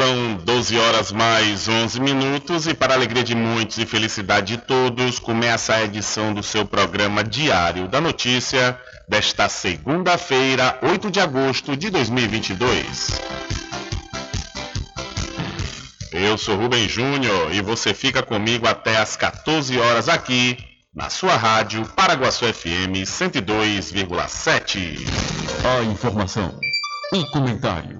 São 12 horas mais 11 minutos e para alegria de muitos e felicidade de todos, começa a edição do seu programa Diário da Notícia desta segunda-feira, 8 de agosto de 2022. Eu sou Rubem Júnior e você fica comigo até às 14 horas aqui na sua rádio Paraguaçu FM 102,7. A informação, o comentário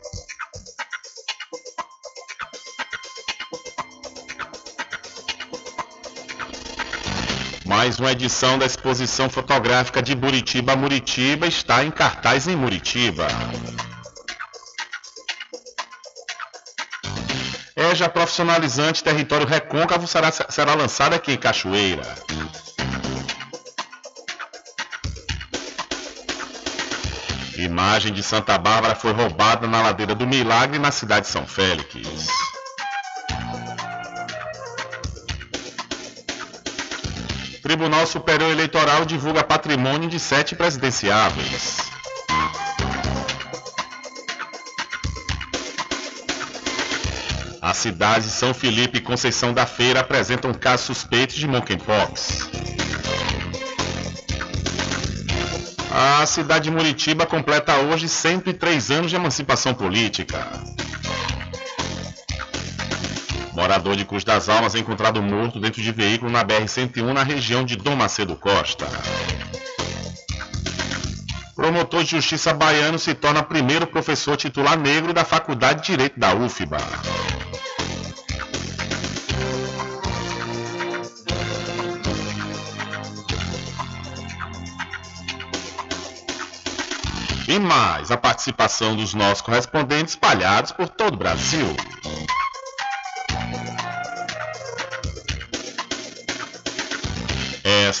Mais uma edição da exposição fotográfica de Buritiba Muritiba está em cartaz em Muritiba. EJA profissionalizante território recôncavo será, será lançada aqui em Cachoeira. Imagem de Santa Bárbara foi roubada na ladeira do Milagre, na cidade de São Félix. Tribunal Superior Eleitoral divulga patrimônio de sete presidenciáveis. As cidades de São Felipe e Conceição da Feira apresentam casos suspeitos de monkeypox. A cidade de Muritiba completa hoje 103 anos de emancipação política. Morador de Cruz das Almas é encontrado morto dentro de veículo na BR-101 na região de Dom Macedo Costa. Promotor de Justiça baiano se torna primeiro professor titular negro da Faculdade de Direito da UFBA. E mais a participação dos nossos correspondentes espalhados por todo o Brasil.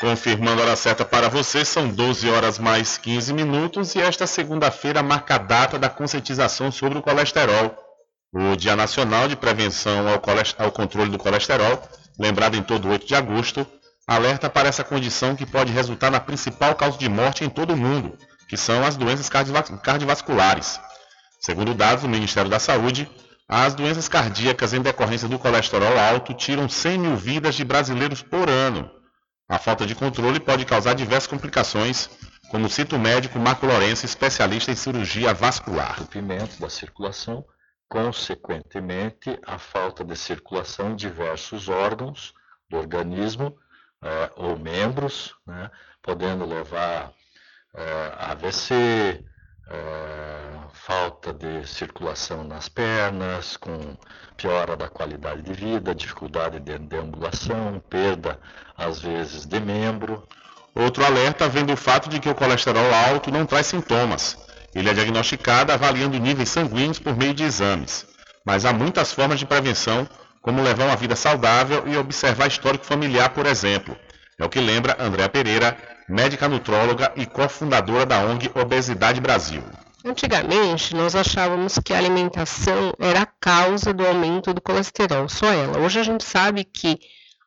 Confirmando a hora certa para você, são 12 horas mais 15 minutos e esta segunda-feira marca a data da conscientização sobre o colesterol. O Dia Nacional de Prevenção ao, ao Controle do Colesterol, lembrado em todo 8 de agosto, alerta para essa condição que pode resultar na principal causa de morte em todo o mundo, que são as doenças cardiovasculares. Segundo dados do Ministério da Saúde, as doenças cardíacas em decorrência do colesterol alto tiram 100 mil vidas de brasileiros por ano a falta de controle pode causar diversas complicações, como cita o médico Marco Lourenço, especialista em cirurgia vascular. Entupimento da circulação, consequentemente, a falta de circulação em diversos órgãos do organismo é, ou membros, né, podendo levar é, AVC, é, falta de circulação nas pernas, com piora da qualidade de vida, dificuldade de deambulação, perda, às vezes, de membro. Outro alerta vem do fato de que o colesterol alto não traz sintomas. Ele é diagnosticado avaliando níveis sanguíneos por meio de exames. Mas há muitas formas de prevenção, como levar uma vida saudável e observar histórico familiar, por exemplo. É o que lembra Andréa Pereira, médica nutróloga e cofundadora da ONG Obesidade Brasil. Antigamente, nós achávamos que a alimentação era a causa do aumento do colesterol, só ela. Hoje a gente sabe que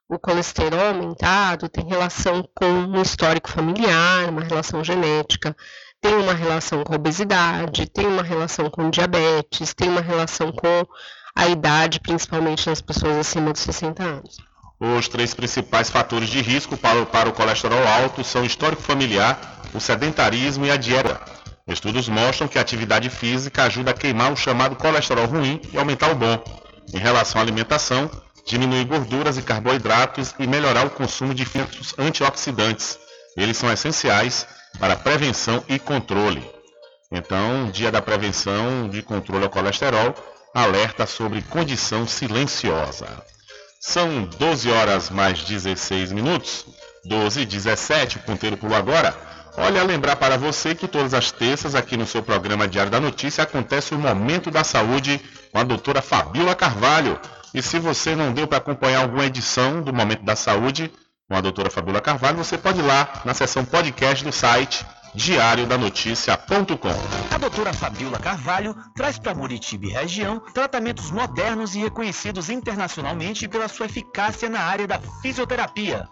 o colesterol aumentado tem relação com um histórico familiar, uma relação genética, tem uma relação com a obesidade, tem uma relação com diabetes, tem uma relação com a idade, principalmente nas pessoas acima dos 60 anos. Os três principais fatores de risco para o, para o colesterol alto são o histórico familiar, o sedentarismo e a dieta. Estudos mostram que a atividade física ajuda a queimar o chamado colesterol ruim e aumentar o bom. Em relação à alimentação, diminuir gorduras e carboidratos e melhorar o consumo de filtros antioxidantes. Eles são essenciais para prevenção e controle. Então, dia da prevenção de controle ao colesterol, alerta sobre condição silenciosa. São 12 horas mais 16 minutos, 12 e 17, o ponteiro pulou agora. Olha, lembrar para você que todas as terças aqui no seu programa Diário da Notícia acontece o Momento da Saúde com a doutora Fabiola Carvalho. E se você não deu para acompanhar alguma edição do Momento da Saúde com a doutora Fabiola Carvalho, você pode ir lá na seção podcast do site diariodanoticia.com. A doutora Fabiola Carvalho traz para Muritiba e região tratamentos modernos e reconhecidos internacionalmente pela sua eficácia na área da fisioterapia.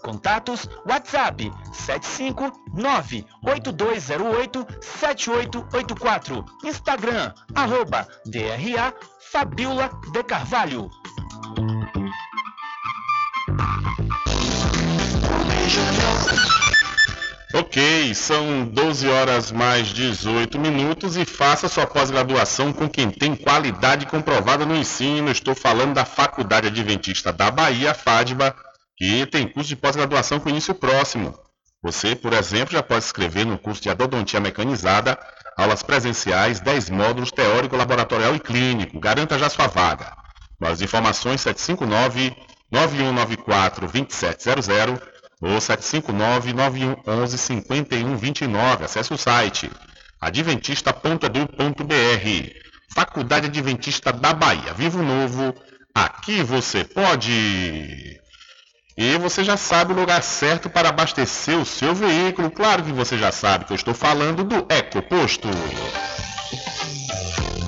Contatos WhatsApp 75982087884. Instagram arroba DRA Fabiola de Carvalho. Ok, são 12 horas mais 18 minutos e faça sua pós-graduação com quem tem qualidade comprovada no ensino. Estou falando da Faculdade Adventista da Bahia, FADBA e tem curso de pós-graduação com início próximo. Você, por exemplo, já pode escrever no curso de Adodontia Mecanizada, aulas presenciais, 10 módulos teórico, laboratorial e clínico. Garanta já sua vaga. Mais informações 759 9194 2700 ou 759 9111 5129. Acesse o site adventista.edu.br. Faculdade Adventista da Bahia. Vivo Novo. Aqui você pode. E você já sabe o lugar certo para abastecer o seu veículo. Claro que você já sabe que eu estou falando do EcoPosto.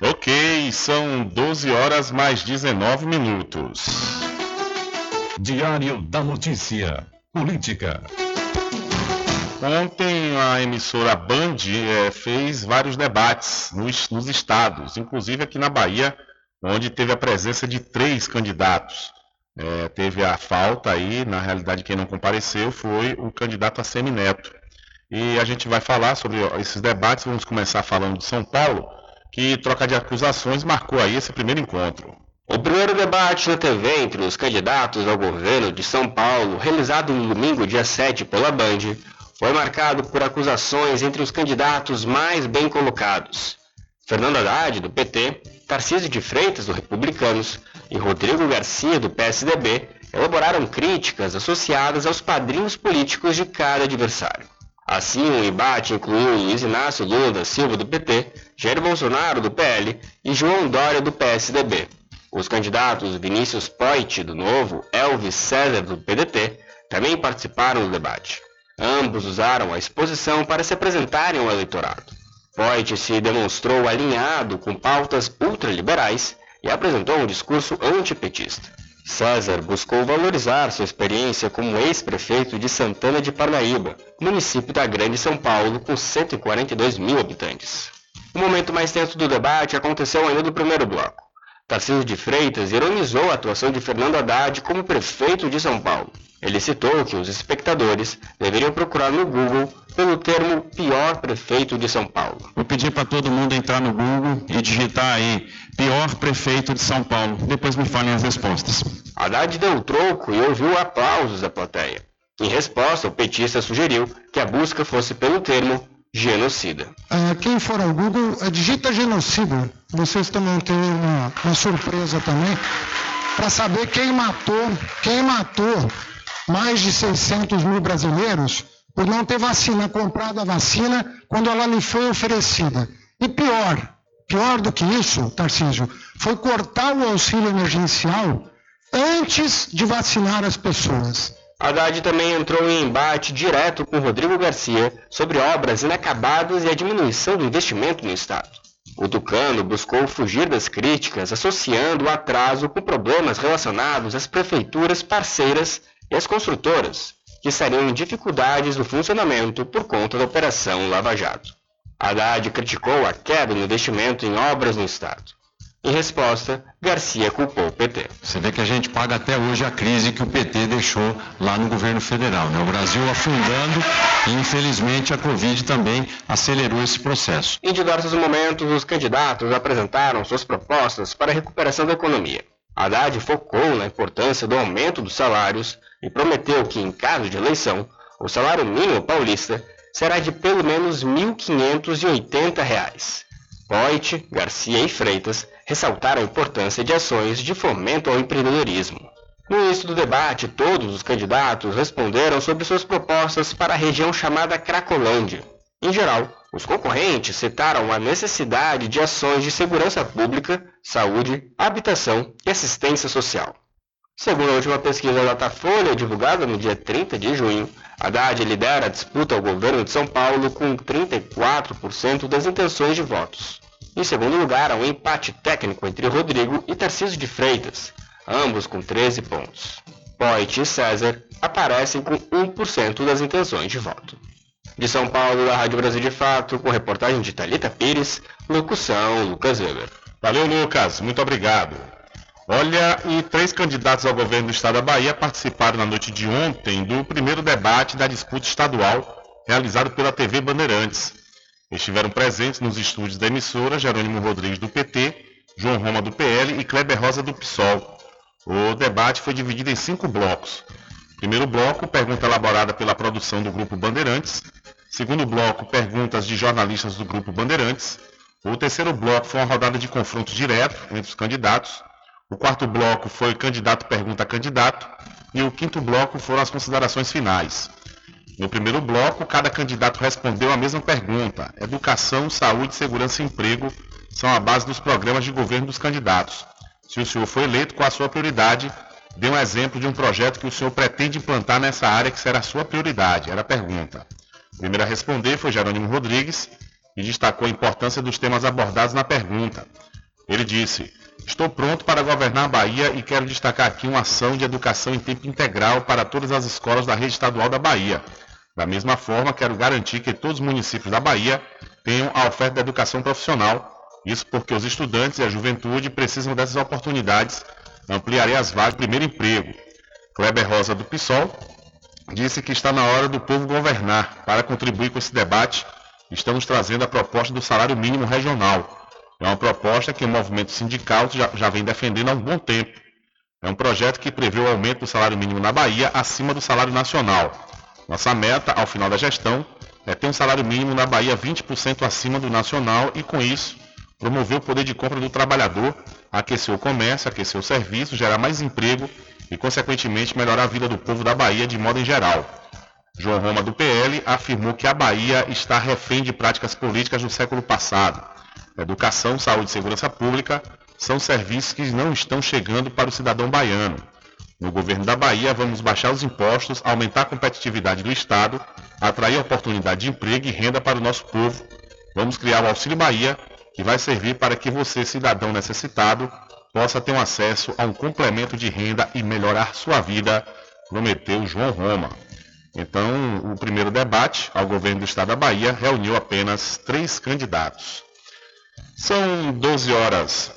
Ok, são 12 horas mais 19 minutos. Diário da Notícia. Política. Ontem a emissora Band eh, fez vários debates nos, nos estados, inclusive aqui na Bahia, onde teve a presença de três candidatos. Eh, teve a falta aí, na realidade quem não compareceu foi o candidato a Semineto. E a gente vai falar sobre esses debates, vamos começar falando de São Paulo, que troca de acusações marcou aí esse primeiro encontro. O primeiro debate na TV entre os candidatos ao governo de São Paulo, realizado no domingo, dia 7, pela Band, foi marcado por acusações entre os candidatos mais bem colocados. Fernando Haddad, do PT, Tarcísio de Freitas, do Republicanos, e Rodrigo Garcia, do PSDB, elaboraram críticas associadas aos padrinhos políticos de cada adversário. Assim, o embate incluiu Luiz Inácio Lula da Silva do PT, Jair Bolsonaro do PL e João Dória do PSDB. Os candidatos Vinícius Poit do Novo, Elvis César do PDT, também participaram do debate. Ambos usaram a exposição para se apresentarem ao eleitorado. Poit se demonstrou alinhado com pautas ultraliberais e apresentou um discurso antipetista. César buscou valorizar sua experiência como ex-prefeito de Santana de Parnaíba, município da Grande São Paulo, com 142 mil habitantes. O momento mais tenso do debate aconteceu ainda no primeiro bloco. Tarcísio de Freitas ironizou a atuação de Fernando Haddad como prefeito de São Paulo. Ele citou que os espectadores deveriam procurar no Google pelo termo pior prefeito de São Paulo. Vou pedir para todo mundo entrar no Google e digitar aí pior prefeito de São Paulo. Depois me falem as respostas. Haddad deu o troco e ouviu aplausos da plateia. Em resposta, o petista sugeriu que a busca fosse pelo termo genocida. Uh, quem for ao Google, uh, digita genocida. Vocês também têm uma, uma surpresa também para saber quem matou, quem matou mais de 600 mil brasileiros por não ter vacina, comprado a vacina quando ela lhe foi oferecida. E pior, pior do que isso, Tarcísio, foi cortar o auxílio emergencial antes de vacinar as pessoas. Haddad também entrou em embate direto com Rodrigo Garcia sobre obras inacabadas e a diminuição do investimento no Estado. O Tucano buscou fugir das críticas, associando o atraso com problemas relacionados às prefeituras parceiras e às construtoras, que estariam em dificuldades no funcionamento por conta da Operação Lava Jato. Haddad criticou a queda no investimento em obras no Estado. Em resposta, Garcia culpou o PT. Você vê que a gente paga até hoje a crise que o PT deixou lá no governo federal. Né? O Brasil afundando e, infelizmente, a Covid também acelerou esse processo. Em diversos momentos, os candidatos apresentaram suas propostas para a recuperação da economia. Haddad focou na importância do aumento dos salários e prometeu que, em caso de eleição, o salário mínimo paulista será de pelo menos R$ 1.580. Poit, Garcia e Freitas ressaltaram a importância de ações de fomento ao empreendedorismo. No início do debate, todos os candidatos responderam sobre suas propostas para a região chamada Cracolândia. Em geral, os concorrentes citaram a necessidade de ações de segurança pública, saúde, habitação e assistência social. Segundo a última pesquisa da Datafolha, divulgada no dia 30 de junho, Haddad lidera a disputa ao governo de São Paulo com 34% das intenções de votos. Em segundo lugar, há um empate técnico entre Rodrigo e Tarcísio de Freitas, ambos com 13 pontos. Poit e César aparecem com 1% das intenções de voto. De São Paulo, da Rádio Brasil de Fato, com reportagem de Talita Pires, locução Lucas Weber. Valeu, Lucas. Muito obrigado. Olha, e três candidatos ao governo do estado da Bahia participaram na noite de ontem do primeiro debate da disputa estadual realizado pela TV Bandeirantes. Estiveram presentes nos estúdios da emissora Jerônimo Rodrigues do PT, João Roma do PL e Kleber Rosa do PSOL. O debate foi dividido em cinco blocos. Primeiro bloco, pergunta elaborada pela produção do Grupo Bandeirantes. Segundo bloco, perguntas de jornalistas do Grupo Bandeirantes. O terceiro bloco foi uma rodada de confronto direto entre os candidatos. O quarto bloco foi candidato pergunta a candidato. E o quinto bloco foram as considerações finais. No primeiro bloco, cada candidato respondeu a mesma pergunta: educação, saúde, segurança e emprego são a base dos programas de governo dos candidatos. Se o senhor foi eleito, qual a sua prioridade? Dê um exemplo de um projeto que o senhor pretende implantar nessa área que será a sua prioridade. Era a pergunta. O primeiro a responder foi Jerônimo Rodrigues e destacou a importância dos temas abordados na pergunta. Ele disse: Estou pronto para governar a Bahia e quero destacar aqui uma ação de educação em tempo integral para todas as escolas da rede estadual da Bahia. Da mesma forma, quero garantir que todos os municípios da Bahia tenham a oferta de educação profissional isso porque os estudantes e a juventude precisam dessas oportunidades. Ampliarei as vagas de primeiro emprego. Kleber Rosa do PSOL disse que está na hora do povo governar. Para contribuir com esse debate, estamos trazendo a proposta do salário mínimo regional. É uma proposta que o movimento sindical já, já vem defendendo há um bom tempo. É um projeto que prevê o aumento do salário mínimo na Bahia acima do salário nacional. Nossa meta, ao final da gestão, é ter um salário mínimo na Bahia 20% acima do nacional e, com isso, promover o poder de compra do trabalhador, aquecer o comércio, aquecer o serviço, gerar mais emprego e, consequentemente, melhorar a vida do povo da Bahia de modo em geral. João Roma, do PL, afirmou que a Bahia está refém de práticas políticas do século passado. Educação, saúde e segurança pública são serviços que não estão chegando para o cidadão baiano. No governo da Bahia, vamos baixar os impostos, aumentar a competitividade do Estado, atrair oportunidade de emprego e renda para o nosso povo. Vamos criar o Auxílio Bahia, que vai servir para que você, cidadão necessitado, possa ter um acesso a um complemento de renda e melhorar sua vida, prometeu João Roma. Então, o primeiro debate ao governo do estado da Bahia reuniu apenas três candidatos. São 12 horas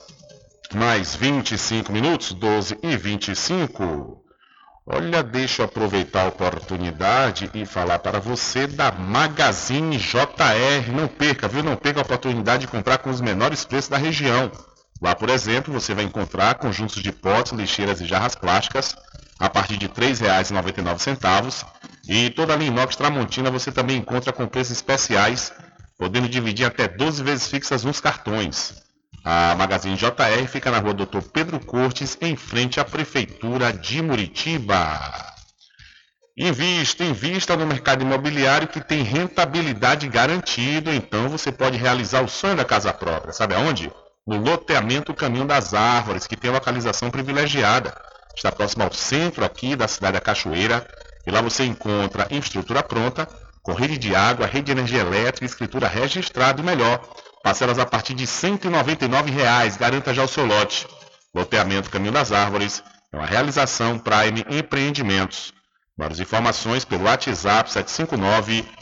mais 25 minutos, 12 e 25. Olha, deixa eu aproveitar a oportunidade e falar para você da Magazine JR. Não perca, viu? Não perca a oportunidade de comprar com os menores preços da região. Lá, por exemplo, você vai encontrar conjuntos de potes, lixeiras e jarras plásticas a partir de R$ 3,99. E toda a linha inox Tramontina você também encontra com preços especiais, podendo dividir até 12 vezes fixas nos cartões. A Magazine JR fica na rua Doutor Pedro Cortes, em frente à Prefeitura de Muritiba. Invista, invista no mercado imobiliário que tem rentabilidade garantida, então você pode realizar o sonho da casa própria. Sabe aonde? No loteamento Caminho das Árvores, que tem localização privilegiada. Está próximo ao centro aqui da cidade da Cachoeira, e lá você encontra infraestrutura pronta, com rede de água, rede de energia elétrica, escritura registrada e melhor, Parcelas a partir de 199 reais. Garanta já o seu lote. Loteamento Caminho das Árvores é uma realização Prime Empreendimentos. Mais informações pelo WhatsApp 759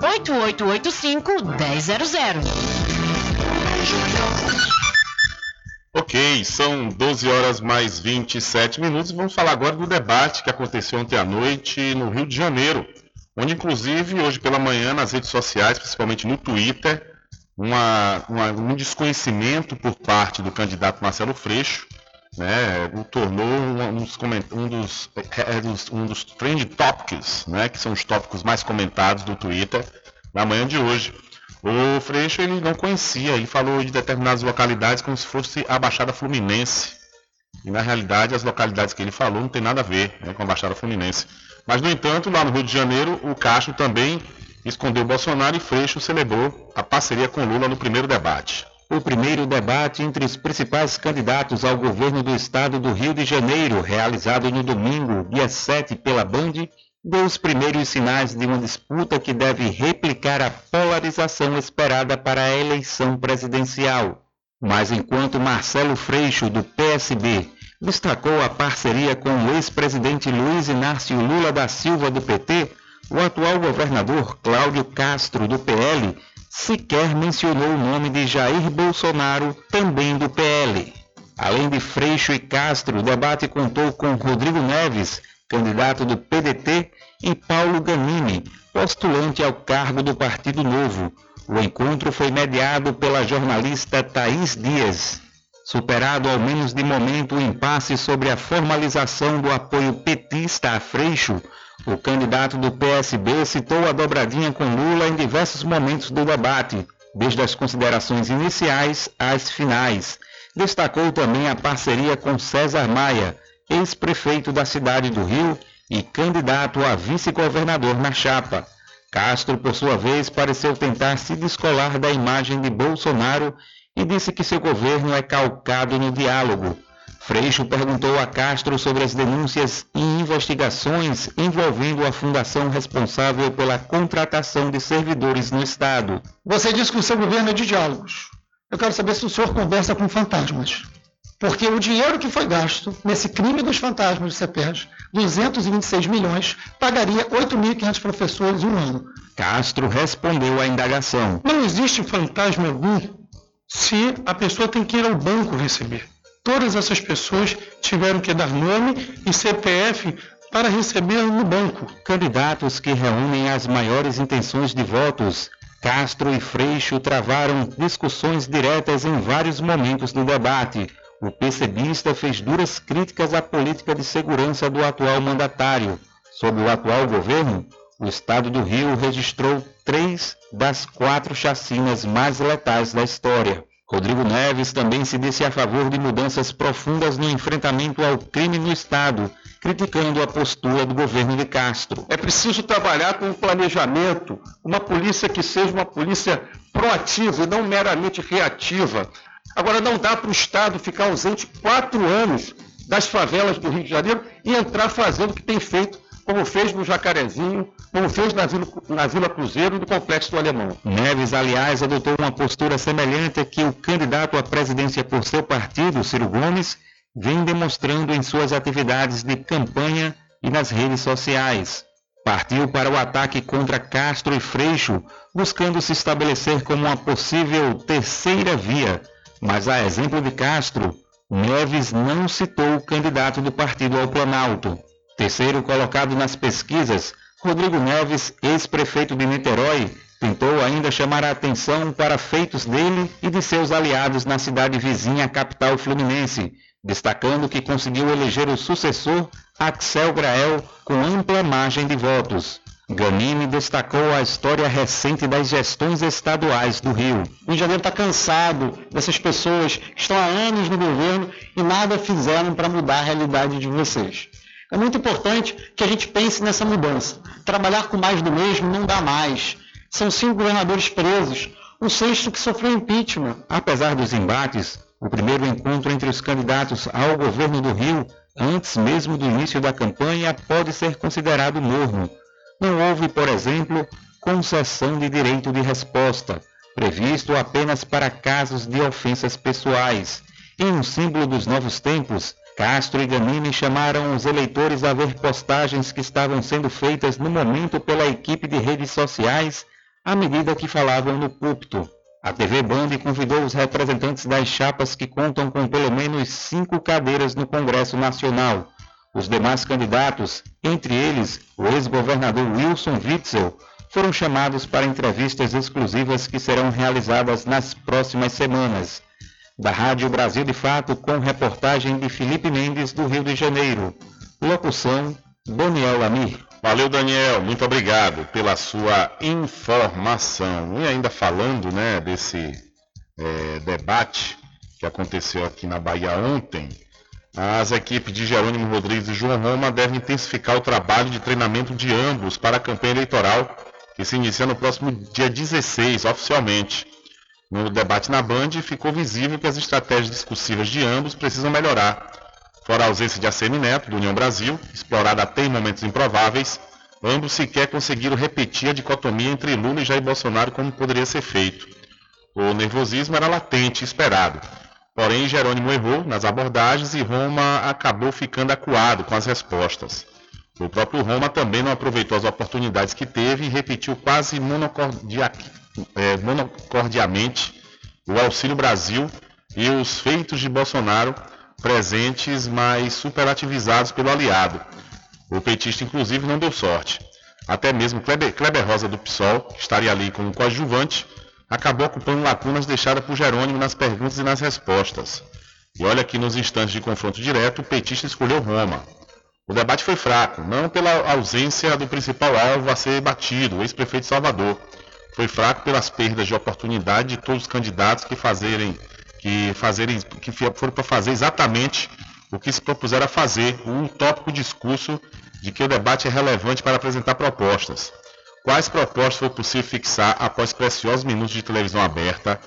98885 1000. Ok, são 12 horas mais 27 minutos e vamos falar agora do debate que aconteceu ontem à noite no Rio de Janeiro, onde inclusive hoje pela manhã nas redes sociais, principalmente no Twitter, uma, uma, um desconhecimento por parte do candidato Marcelo Freixo, né, tornou um, dos, um, dos, é, é, dos, um dos trend topics, né, que são os tópicos mais comentados do Twitter na manhã de hoje. O Freixo ele não conhecia, ele falou de determinadas localidades como se fosse a Baixada Fluminense. E na realidade as localidades que ele falou não tem nada a ver né, com a Baixada Fluminense. Mas no entanto, lá no Rio de Janeiro, o Castro também escondeu Bolsonaro e Freixo celebrou a parceria com Lula no primeiro debate. O primeiro debate entre os principais candidatos ao governo do estado do Rio de Janeiro, realizado no domingo, dia 7, pela Band, deu os primeiros sinais de uma disputa que deve replicar a polarização esperada para a eleição presidencial. Mas enquanto Marcelo Freixo, do PSB, destacou a parceria com o ex-presidente Luiz Inácio Lula da Silva, do PT, o atual governador Cláudio Castro, do PL, sequer mencionou o nome de Jair Bolsonaro, também do PL. Além de Freixo e Castro, o debate contou com Rodrigo Neves, candidato do PDT, e Paulo Ganini, postulante ao cargo do Partido Novo. O encontro foi mediado pela jornalista Thaís Dias. Superado ao menos de momento o impasse sobre a formalização do apoio petista a Freixo, o candidato do PSB citou a dobradinha com Lula em diversos momentos do debate, desde as considerações iniciais às finais. Destacou também a parceria com César Maia, ex-prefeito da cidade do Rio e candidato a vice-governador na chapa. Castro, por sua vez, pareceu tentar se descolar da imagem de Bolsonaro e disse que seu governo é calcado no diálogo, Freixo perguntou a Castro sobre as denúncias e investigações envolvendo a fundação responsável pela contratação de servidores no Estado. Você disse que o seu governo é de diálogos. Eu quero saber se o senhor conversa com fantasmas. Porque o dinheiro que foi gasto nesse crime dos fantasmas de CEPERJ, 226 milhões, pagaria 8.500 professores um ano. Castro respondeu à indagação. Não existe fantasma algum se a pessoa tem que ir ao banco receber. Todas essas pessoas tiveram que dar nome e CPF para receber no banco. Candidatos que reúnem as maiores intenções de votos. Castro e Freixo travaram discussões diretas em vários momentos do debate. O PCBista fez duras críticas à política de segurança do atual mandatário. Sob o atual governo, o estado do Rio registrou três das quatro chacinas mais letais da história. Rodrigo Neves também se disse a favor de mudanças profundas no enfrentamento ao crime no Estado, criticando a postura do governo de Castro. É preciso trabalhar com um planejamento, uma polícia que seja uma polícia proativa e não meramente reativa. Agora, não dá para o Estado ficar ausente quatro anos das favelas do Rio de Janeiro e entrar fazendo o que tem feito como fez no Jacarezinho, como fez na Vila, na Vila Cruzeiro no Complexo do Alemão. Neves, aliás, adotou uma postura semelhante a que o candidato à presidência por seu partido, Ciro Gomes, vem demonstrando em suas atividades de campanha e nas redes sociais. Partiu para o ataque contra Castro e Freixo, buscando se estabelecer como uma possível terceira via. Mas, a exemplo de Castro, Neves não citou o candidato do partido ao Planalto. Terceiro colocado nas pesquisas, Rodrigo Neves, ex-prefeito de Niterói, tentou ainda chamar a atenção para feitos dele e de seus aliados na cidade vizinha capital fluminense, destacando que conseguiu eleger o sucessor, Axel Grael, com ampla margem de votos. Ganini destacou a história recente das gestões estaduais do Rio. O Rio de Janeiro está cansado dessas pessoas que estão há anos no governo e nada fizeram para mudar a realidade de vocês. É muito importante que a gente pense nessa mudança. Trabalhar com mais do mesmo não dá mais. São cinco governadores presos, um sexto que sofreu impeachment. Apesar dos embates, o primeiro encontro entre os candidatos ao governo do Rio, antes mesmo do início da campanha, pode ser considerado morno. Não houve, por exemplo, concessão de direito de resposta, previsto apenas para casos de ofensas pessoais. Em um símbolo dos novos tempos, Castro e Ganini chamaram os eleitores a ver postagens que estavam sendo feitas no momento pela equipe de redes sociais à medida que falavam no púlpito. A TV Band convidou os representantes das chapas que contam com pelo menos cinco cadeiras no Congresso Nacional. Os demais candidatos, entre eles o ex-governador Wilson Witzel, foram chamados para entrevistas exclusivas que serão realizadas nas próximas semanas da Rádio Brasil de Fato, com reportagem de Felipe Mendes, do Rio de Janeiro. Locução, Daniel Lamir. Valeu, Daniel. Muito obrigado pela sua informação. E ainda falando né, desse é, debate que aconteceu aqui na Bahia ontem, as equipes de Jerônimo Rodrigues e João Roma devem intensificar o trabalho de treinamento de ambos para a campanha eleitoral que se inicia no próximo dia 16, oficialmente. No debate na Band, ficou visível que as estratégias discursivas de ambos precisam melhorar. Fora a ausência de ACM Neto, do União Brasil, explorada até em momentos improváveis, ambos sequer conseguiram repetir a dicotomia entre Lula e Jair Bolsonaro como poderia ser feito. O nervosismo era latente e esperado. Porém, Jerônimo errou nas abordagens e Roma acabou ficando acuado com as respostas. O próprio Roma também não aproveitou as oportunidades que teve e repetiu quase monocordialmente é, monocordiamente o Auxílio Brasil e os feitos de Bolsonaro presentes, mas superativizados pelo aliado. O petista, inclusive, não deu sorte. Até mesmo Kleber, Kleber Rosa do PSOL, que estaria ali como coadjuvante, acabou ocupando lacunas deixadas por Jerônimo nas perguntas e nas respostas. E olha que nos instantes de confronto direto, o petista escolheu Roma. O debate foi fraco, não pela ausência do principal alvo a ser batido, o ex-prefeito Salvador. Foi fraco pelas perdas de oportunidade de todos os candidatos que fazerem, que fazerem, que foram para fazer exatamente o que se propuseram a fazer, o utópico discurso de que o debate é relevante para apresentar propostas. Quais propostas foi possível fixar após preciosos minutos de televisão aberta?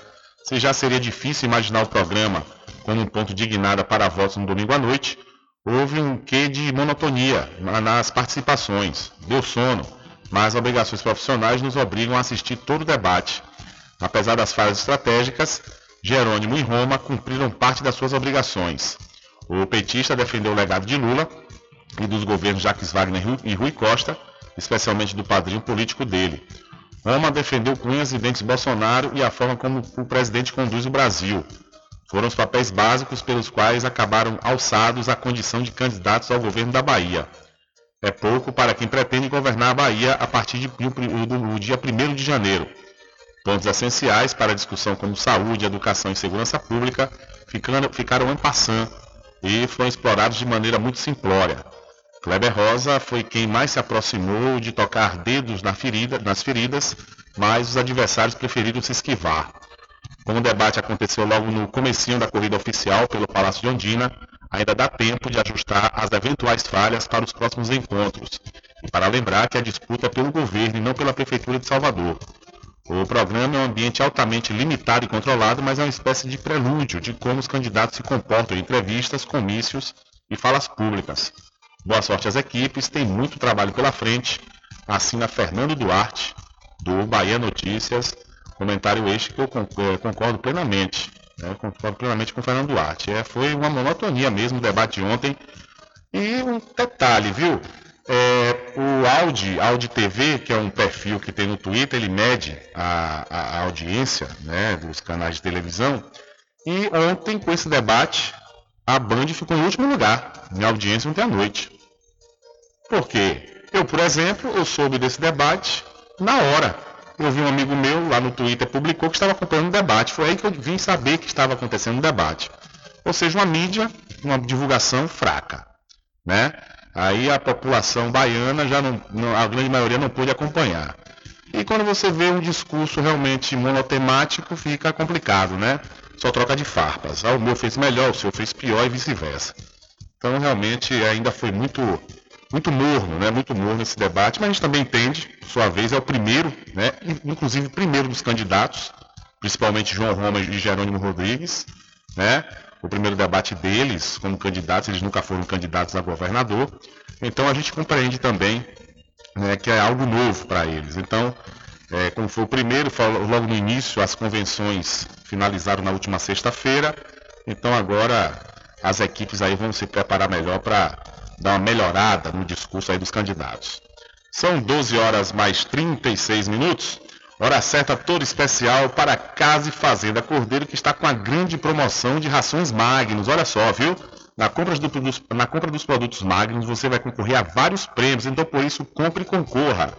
Se já seria difícil imaginar o programa como um ponto de guinada para votos no domingo à noite, houve um quê de monotonia nas participações. Deu sono, mas obrigações profissionais nos obrigam a assistir todo o debate. Apesar das falhas estratégicas, Jerônimo e Roma cumpriram parte das suas obrigações. O petista defendeu o legado de Lula e dos governos Jacques Wagner e Rui Costa, especialmente do padrinho político dele. Roma defendeu cunhas e dentes Bolsonaro e a forma como o presidente conduz o Brasil. Foram os papéis básicos pelos quais acabaram alçados à condição de candidatos ao governo da Bahia. É pouco para quem pretende governar a Bahia a partir de, do, do dia 1 de janeiro. Pontos essenciais para a discussão como saúde, educação e segurança pública ficaram, ficaram en passant e foram explorados de maneira muito simplória. Kleber Rosa foi quem mais se aproximou de tocar dedos na ferida, nas feridas, mas os adversários preferiram se esquivar. Como o debate aconteceu logo no comecinho da corrida oficial pelo Palácio de Ondina, ainda dá tempo de ajustar as eventuais falhas para os próximos encontros. E para lembrar que a disputa é pelo governo e não pela Prefeitura de Salvador. O programa é um ambiente altamente limitado e controlado, mas é uma espécie de prelúdio de como os candidatos se comportam em entrevistas, comícios e falas públicas. Boa sorte às equipes, tem muito trabalho pela frente. Assina Fernando Duarte, do Bahia Notícias. Comentário este que eu eh, concordo plenamente. Né? Concordo plenamente com o Fernando Duarte. É, foi uma monotonia mesmo o debate de ontem. E um detalhe, viu? É, o Audi, Audi TV, que é um perfil que tem no Twitter, ele mede a, a audiência né, dos canais de televisão. E ontem, com esse debate, a Band ficou em último lugar, em audiência ontem à noite. Por quê? Eu, por exemplo, eu soube desse debate na hora. Eu vi um amigo meu lá no Twitter publicou que estava acompanhando o debate. Foi aí que eu vim saber que estava acontecendo o debate. Ou seja, uma mídia, uma divulgação fraca. Né? Aí a população baiana já não, a grande maioria não pôde acompanhar. E quando você vê um discurso realmente monotemático, fica complicado, né? Só troca de farpas. Ah, o meu fez melhor, o seu fez pior e vice-versa. Então realmente ainda foi muito muito morno, né? Muito morno esse debate, mas a gente também entende, por sua vez, é o primeiro, né? Inclusive primeiro dos candidatos, principalmente João Roma e Jerônimo Rodrigues, né? O primeiro debate deles como candidatos, eles nunca foram candidatos a governador. Então a gente compreende também né, que é algo novo para eles. Então, é, como foi o primeiro, logo no início, as convenções finalizaram na última sexta-feira. Então agora as equipes aí vão se preparar melhor para dar uma melhorada no discurso aí dos candidatos. São 12 horas mais 36 minutos. Hora certa toda especial para Casa e Fazenda Cordeiro, que está com a grande promoção de rações Magnus. Olha só, viu? Na compra, do, na compra dos produtos Magnus, você vai concorrer a vários prêmios, então por isso compre e concorra.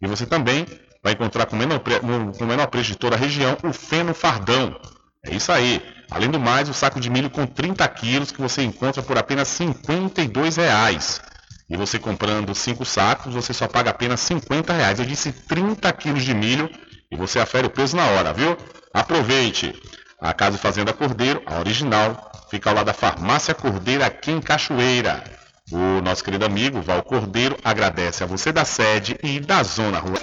E você também vai encontrar com o menor, com menor preço de toda a região o Feno Fardão. É isso aí. Além do mais, o saco de milho com 30 quilos que você encontra por apenas R$ 52,00. E você comprando 5 sacos, você só paga apenas 50 reais. Eu disse 30 quilos de milho e você afere o peso na hora, viu? Aproveite! A Casa Fazenda Cordeiro, a original, fica ao lado da Farmácia Cordeiro aqui em Cachoeira. O nosso querido amigo Val Cordeiro agradece a você da sede e da Zona Rural.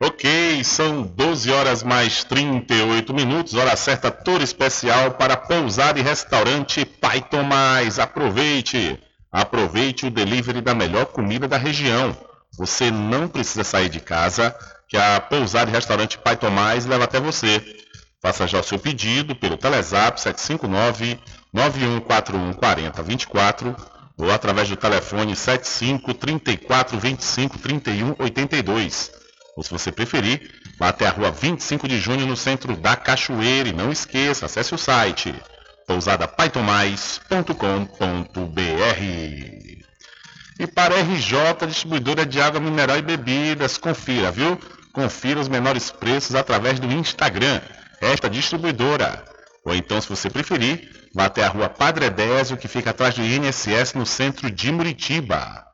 Ok, são 12 horas mais 38 minutos, hora certa toda especial para pousar e restaurante Pai Tomás. Aproveite! Aproveite o delivery da melhor comida da região. Você não precisa sair de casa, que a pousar e restaurante Pai Tomás leva até você. Faça já o seu pedido pelo Telezap 759 9141 4024 ou através do telefone 75 34 25 31 82 ou se você preferir, vá até a rua 25 de junho no centro da Cachoeira e não esqueça, acesse o site pousadapaitomais.com.br E para a RJ, distribuidora de água mineral e bebidas, confira, viu? Confira os menores preços através do Instagram, esta distribuidora. Ou então, se você preferir, vá até a rua Padre Edésio, que fica atrás do INSS no centro de Muritiba.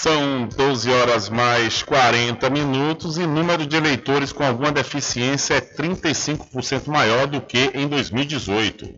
São 12 horas mais 40 minutos e número de eleitores com alguma deficiência é 35% maior do que em 2018.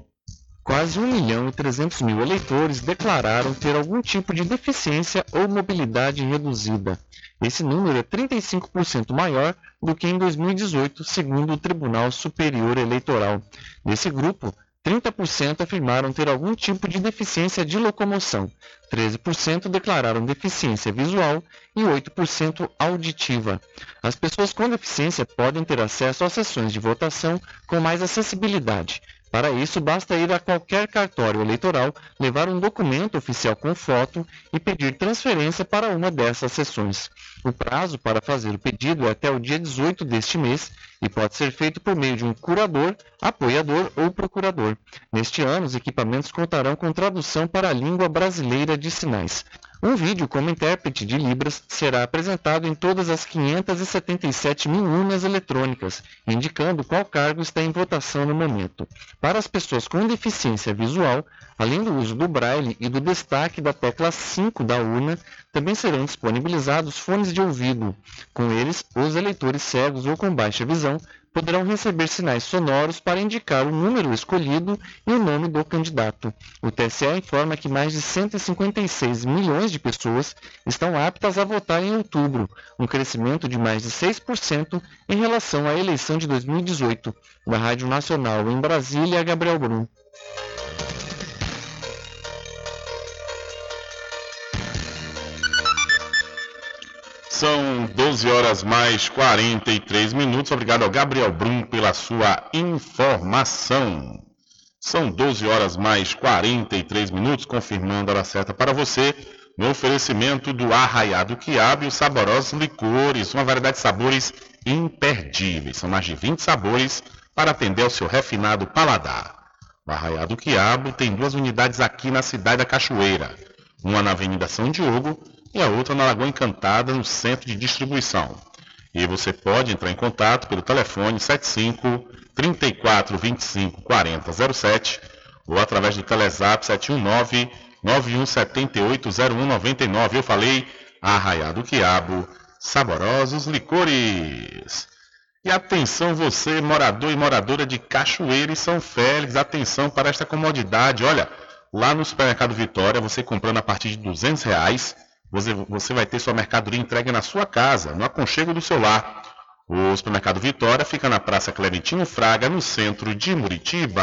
Quase 1 milhão e 300 mil eleitores declararam ter algum tipo de deficiência ou mobilidade reduzida. Esse número é 35% maior do que em 2018, segundo o Tribunal Superior Eleitoral. Nesse grupo, 30% afirmaram ter algum tipo de deficiência de locomoção, 13% declararam deficiência visual e 8% auditiva. As pessoas com deficiência podem ter acesso a sessões de votação com mais acessibilidade. Para isso, basta ir a qualquer cartório eleitoral, levar um documento oficial com foto e pedir transferência para uma dessas sessões. O prazo para fazer o pedido é até o dia 18 deste mês e pode ser feito por meio de um curador, apoiador ou procurador. Neste ano, os equipamentos contarão com tradução para a língua brasileira de sinais. Um vídeo como intérprete de Libras será apresentado em todas as 577 mil urnas eletrônicas, indicando qual cargo está em votação no momento. Para as pessoas com deficiência visual, além do uso do braille e do destaque da tecla 5 da urna, também serão disponibilizados fones de ouvido. Com eles, os eleitores cegos ou com baixa visão poderão receber sinais sonoros para indicar o número escolhido e o nome do candidato. O TSE informa que mais de 156 milhões de pessoas estão aptas a votar em outubro, um crescimento de mais de 6% em relação à eleição de 2018. Da Rádio Nacional em Brasília, Gabriel Brum. São 12 horas mais 43 minutos. Obrigado ao Gabriel Brum pela sua informação. São 12 horas mais 43 minutos, confirmando a hora certa para você, no oferecimento do Arraiado Quiabo e os saborosos licores, uma variedade de sabores imperdíveis. São mais de 20 sabores para atender ao seu refinado paladar. O Arraiado Quiabo tem duas unidades aqui na cidade da Cachoeira, uma na Avenida São Diogo e a outra na Lagoa Encantada, no centro de distribuição. E você pode entrar em contato pelo telefone 75 34 25 40 07 ou através do Telezap 719 9178 0199. Eu falei Arraiado Quiabo, saborosos licores. E atenção você, morador e moradora de Cachoeira e São Félix, atenção para esta comodidade. Olha, lá no Supermercado Vitória, você comprando a partir de 200 reais, você, você vai ter sua mercadoria entregue na sua casa, no aconchego do seu lar. O Supermercado Vitória fica na Praça Clementino Fraga, no centro de Muritiba.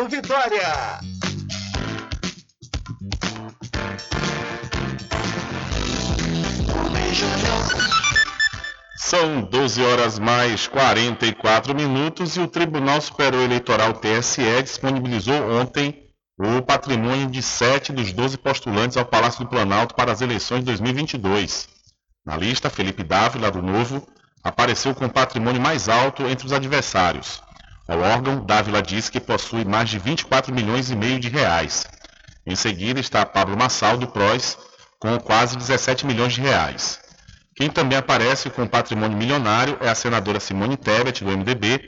Vitória. São 12 horas mais 44 minutos e o Tribunal Superior Eleitoral TSE disponibilizou ontem o patrimônio de sete dos 12 postulantes ao Palácio do Planalto para as eleições de 2022. Na lista, Felipe Dávila, do Novo, apareceu com o patrimônio mais alto entre os adversários. Ao órgão, Dávila diz que possui mais de 24 milhões e meio de reais. Em seguida está Pablo Massal, do PROS, com quase 17 milhões de reais. Quem também aparece com patrimônio milionário é a senadora Simone Tebet, do MDB,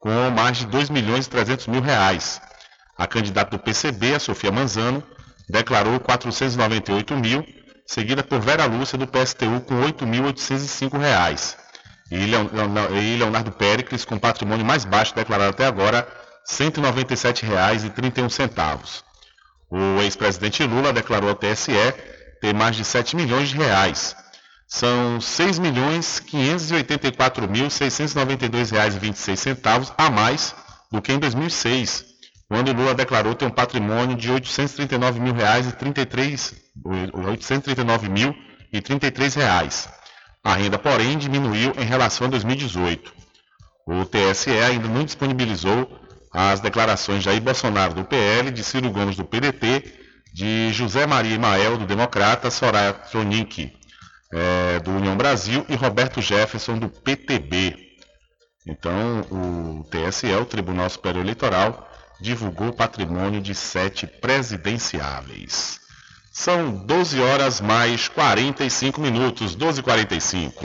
com mais de 2 milhões e 300 mil reais. A candidata do PCB, a Sofia Manzano, declarou 498 mil, seguida por Vera Lúcia, do PSTU, com 8.805 reais. E Leonardo Péricles, com patrimônio mais baixo declarado até agora, R$ 197,31. O ex-presidente Lula declarou ao TSE ter mais de 7 milhões de reais. São R$ 6.588.692,26 a mais do que em 2006, quando Lula declarou ter um patrimônio de 839 mil reais e 33, 839 mil 33 reais. A renda, porém, diminuiu em relação a 2018. O TSE ainda não disponibilizou as declarações de Jair Bolsonaro do PL, de Ciro Gomes do PDT, de José Maria Imael do Democrata, Soraya Tronic é, do União Brasil e Roberto Jefferson do PTB. Então, o TSE, o Tribunal Superior Eleitoral, divulgou o patrimônio de sete presidenciáveis. São 12 horas mais 45 minutos, 12 e 45.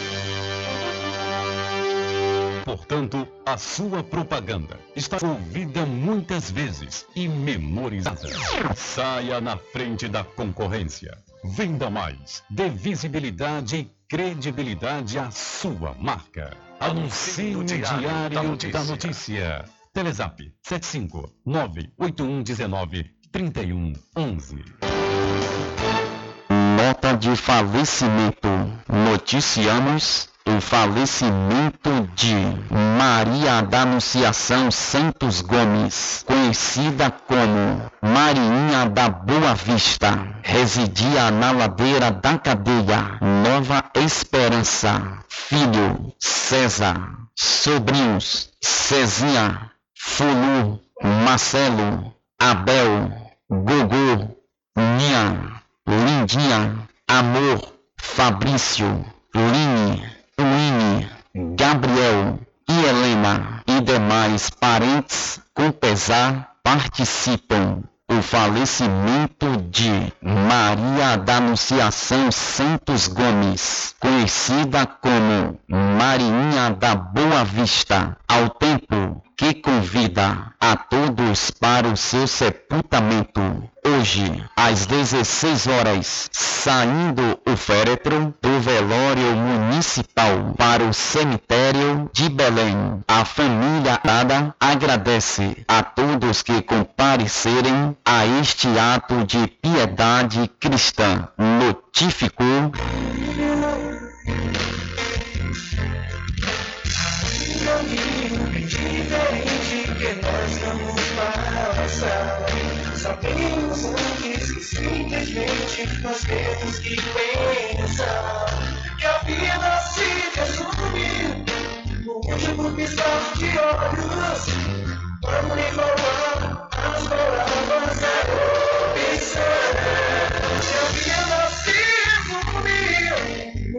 Portanto, a sua propaganda está ouvida muitas vezes e memorizada. Saia na frente da concorrência. Venda mais. Dê visibilidade e credibilidade à sua marca. Anuncie no Diário da Notícia. Da notícia. Telezap 75 98119 3111. Nota de falecimento. Noticiamos o falecimento de Maria da Anunciação Santos Gomes, conhecida como Marinha da Boa Vista, residia na ladeira da cadeia Nova Esperança. Filho César, sobrinhos Cezinha, Fulu, Marcelo, Abel, Gogô, Nia, Lindinha, Amor, Fabrício, Line, Winnie, Gabriel e Helena e demais parentes com pesar participam o falecimento de Maria da Anunciação Santos Gomes, conhecida como Marinha da Boa Vista, ao tempo que convida a todos para o seu sepultamento. Hoje, às 16 horas, saindo o féretro do velório municipal para o cemitério de Belém. A família Ada agradece a todos que comparecerem a este ato de piedade cristã. Notificou. Diferente que nós vamos passar. Sabemos antes que simplesmente nós temos que pensar que a vida se resume no último piscar de olhos. Vamos lhe as palavras da opção.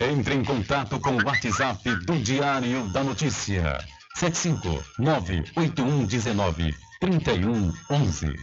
Entre em contato com o WhatsApp do Diário da Notícia. 759-8119-3111.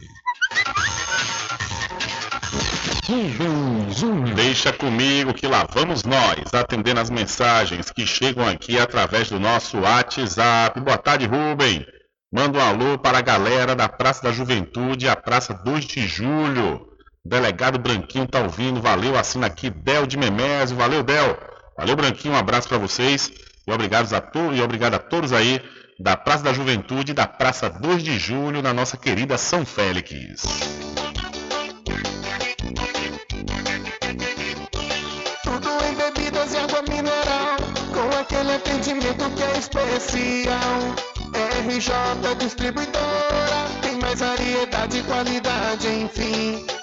Deixa comigo que lá vamos nós, atendendo as mensagens que chegam aqui através do nosso WhatsApp. Boa tarde, Rubem. Manda um alô para a galera da Praça da Juventude, a Praça 2 de Julho. Delegado Branquinho tá ouvindo, valeu, assina aqui, Del de Memésio, valeu, Del. Valeu, Branquinho, um abraço para vocês e obrigado a, to e obrigado a todos aí da Praça da Juventude e da Praça 2 de Julho, na nossa querida São Félix. Tudo em bebidas e água mineral, com aquele atendimento que é especial. RJ Distribuidora, tem mais variedade e qualidade, enfim.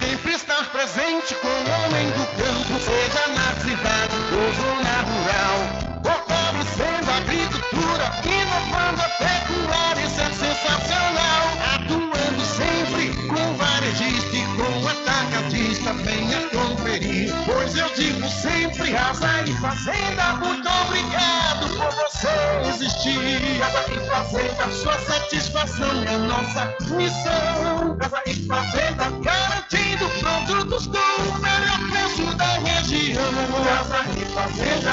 Sempre estar presente com o homem do campo, Casa e Fazenda, muito obrigado por você existir. Casa e Fazenda, sua satisfação é nossa missão. Casa e Fazenda, garantindo produtos com o melhor preço da região. Casa e Fazenda.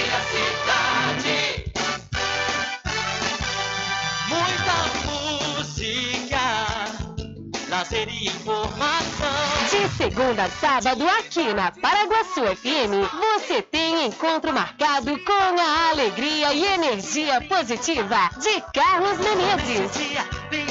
Muita música prazer informação. De segunda a sábado, aqui na Paraguaçu FM, você tem encontro marcado com a alegria e energia positiva de Carlos Menezes.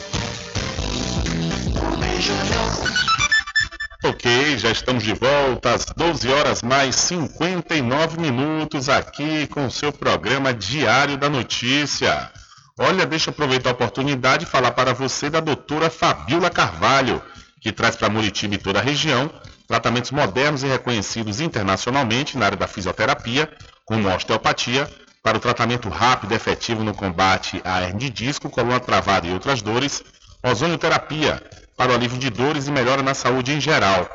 Ok, já estamos de volta às 12 horas mais 59 minutos aqui com o seu programa Diário da Notícia. Olha, deixa eu aproveitar a oportunidade e falar para você da doutora Fabiola Carvalho, que traz para Muritiba e toda a região tratamentos modernos e reconhecidos internacionalmente na área da fisioterapia, como osteopatia, para o tratamento rápido e efetivo no combate à hernia de disco, coluna travada e outras dores, ozonioterapia, para o alívio de dores e melhora na saúde em geral.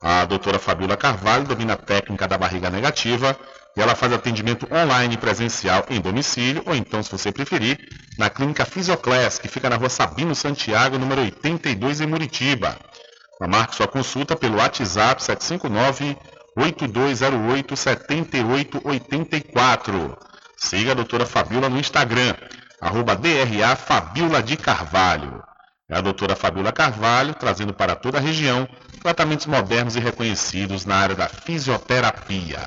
A doutora Fabiola Carvalho domina a técnica da barriga negativa e ela faz atendimento online presencial em domicílio, ou então, se você preferir, na clínica Fisioclass, que fica na rua Sabino Santiago, número 82, em Muritiba. Marque sua consulta pelo WhatsApp 759 8208 7884. Siga a doutora Fabiola no Instagram, arroba DRA Fabiola de Carvalho. É a doutora Fabiola Carvalho, trazendo para toda a região tratamentos modernos e reconhecidos na área da fisioterapia.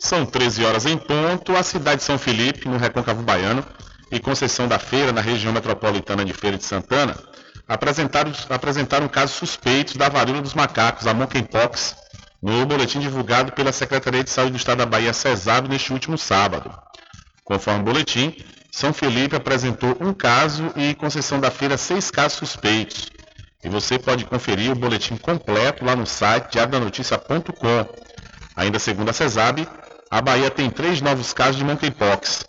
São 13 horas em ponto, a cidade de São Felipe, no Recôncavo Baiano, e Conceição da Feira, na região metropolitana de Feira de Santana, apresentaram, apresentaram casos suspeitos da varíola dos macacos, a monkeypox, no boletim divulgado pela Secretaria de Saúde do Estado da Bahia, CESAB, neste último sábado. Conforme o boletim, São Felipe apresentou um caso e Conceição da Feira seis casos suspeitos. E você pode conferir o boletim completo lá no site diariodanoticia.com. Ainda segundo a CESAB, a Bahia tem três novos casos de monkeypox.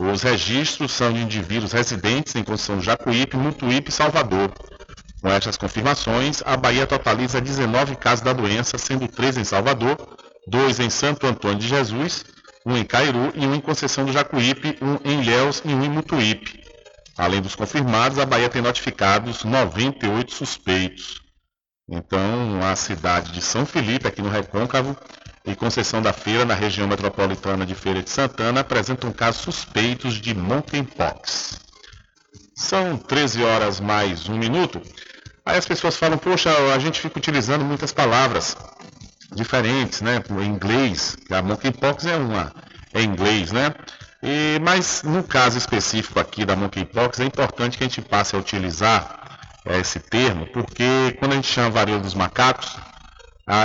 Os registros são de indivíduos residentes em Conceição Jacuípe, Mutuípe e Salvador. Com estas confirmações, a Bahia totaliza 19 casos da doença, sendo três em Salvador, dois em Santo Antônio de Jesus, um em Cairu e um em Conceição do Jacuípe, um em Ilhéus e um em Mutuípe. Além dos confirmados, a Bahia tem notificados 98 suspeitos. Então, a cidade de São Felipe, aqui no Recôncavo, e Conceição da Feira, na região metropolitana de Feira de Santana, apresentam casos suspeitos de monkeypox. São 13 horas mais um minuto. Aí as pessoas falam, poxa, a gente fica utilizando muitas palavras diferentes, né? Em inglês, a monkeypox é uma, é inglês, né? E, mas no caso específico aqui da monkeypox, é importante que a gente passe a utilizar é, esse termo, porque quando a gente chama varíola dos macacos,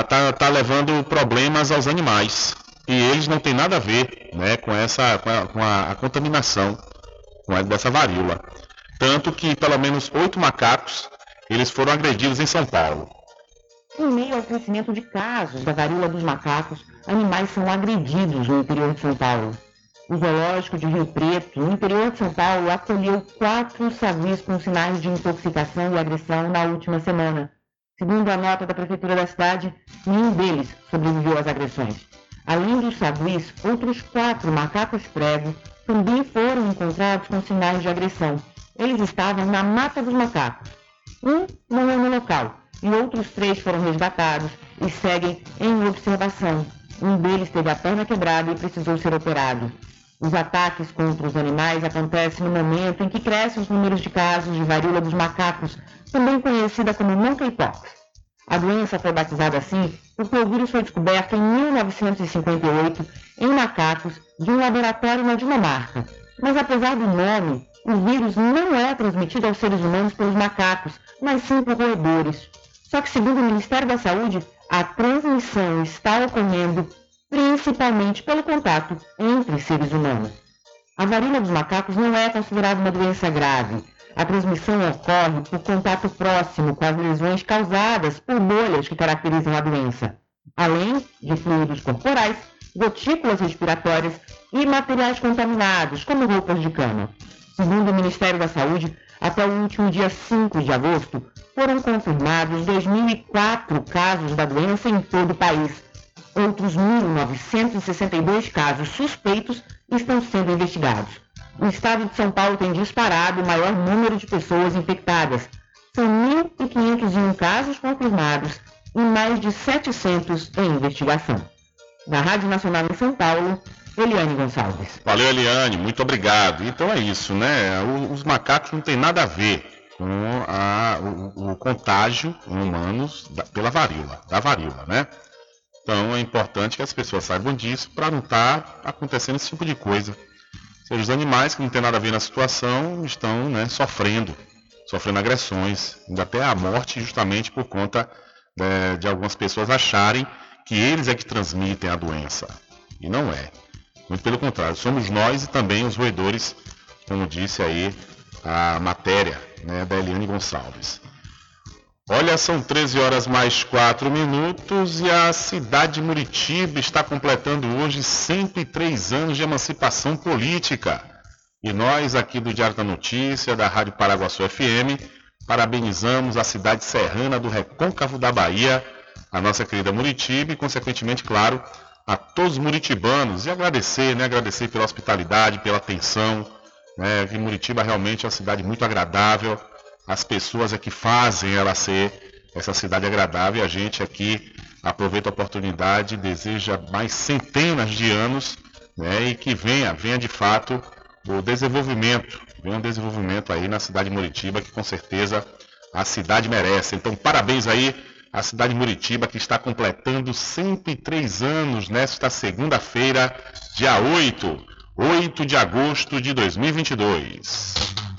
está tá levando problemas aos animais. E eles não têm nada a ver né, com, essa, com, a, com a, a contaminação com a, dessa varíola. Tanto que pelo menos oito macacos eles foram agredidos em São Paulo. Em meio ao crescimento de casos da varíola dos macacos, animais são agredidos no interior de São Paulo. O zoológico de Rio Preto, no interior de São Paulo, acolheu quatro saguis com sinais de intoxicação e agressão na última semana. Segundo a nota da prefeitura da cidade, nenhum deles sobreviveu às agressões. Além dos saguis, outros quatro macacos pregos também foram encontrados com sinais de agressão. Eles estavam na mata dos macacos. Um morreu no local e outros três foram resgatados e seguem em observação. Um deles teve a perna quebrada e precisou ser operado. Os ataques contra os animais acontecem no momento em que crescem os números de casos de varíola dos macacos, também conhecida como monkeypox. A doença foi batizada assim porque o vírus foi descoberto em 1958 em macacos de um laboratório na Dinamarca. Mas apesar do nome, o vírus não é transmitido aos seres humanos pelos macacos, mas sim por roedores. Só que, segundo o Ministério da Saúde, a transmissão está ocorrendo principalmente pelo contato entre seres humanos. A varíola dos macacos não é considerada uma doença grave. A transmissão ocorre por contato próximo com as lesões causadas por bolhas que caracterizam a doença, além de fluidos corporais, gotículas respiratórias e materiais contaminados, como roupas de cama. Segundo o Ministério da Saúde, Até o último dia 5 de agosto, foram confirmados 2.004 casos da doença em todo o país. Outros 1.962 casos suspeitos estão sendo investigados. O estado de São Paulo tem disparado o maior número de pessoas infectadas. São 1.501 casos confirmados e mais de 700 em investigação. Da Rádio Nacional em São Paulo, Eliane Gonçalves. Valeu, Eliane, muito obrigado. Então é isso, né? Os macacos não tem nada a ver com a, o, o, contágio em humanos da, pela varíola, da varíola, né? Então é importante que as pessoas saibam disso para não estar tá acontecendo esse tipo de coisa. Seja os animais que não tem nada a ver na situação estão né, sofrendo, sofrendo agressões, ainda até a morte justamente por conta né, de algumas pessoas acharem que eles é que transmitem a doença. E não é. Muito pelo contrário, somos nós e também os roedores, como disse aí a matéria né, da Eliane Gonçalves. Olha, são 13 horas mais 4 minutos e a cidade de Muritiba está completando hoje 103 anos de emancipação política. E nós, aqui do Diário da Notícia, da Rádio Paraguaçu FM, parabenizamos a cidade serrana do Recôncavo da Bahia, a nossa querida Muritiba e, consequentemente, claro, a todos os muritibanos e agradecer, né? Agradecer pela hospitalidade, pela atenção. Né? Que Muritiba realmente é uma cidade muito agradável. As pessoas é que fazem ela ser essa cidade agradável e a gente aqui aproveita a oportunidade deseja mais centenas de anos né? e que venha, venha de fato o desenvolvimento, venha um desenvolvimento aí na cidade de Muritiba que com certeza a cidade merece. Então parabéns aí a cidade de Muritiba, que está completando 103 anos nesta segunda-feira, dia 8, 8 de agosto de 2022.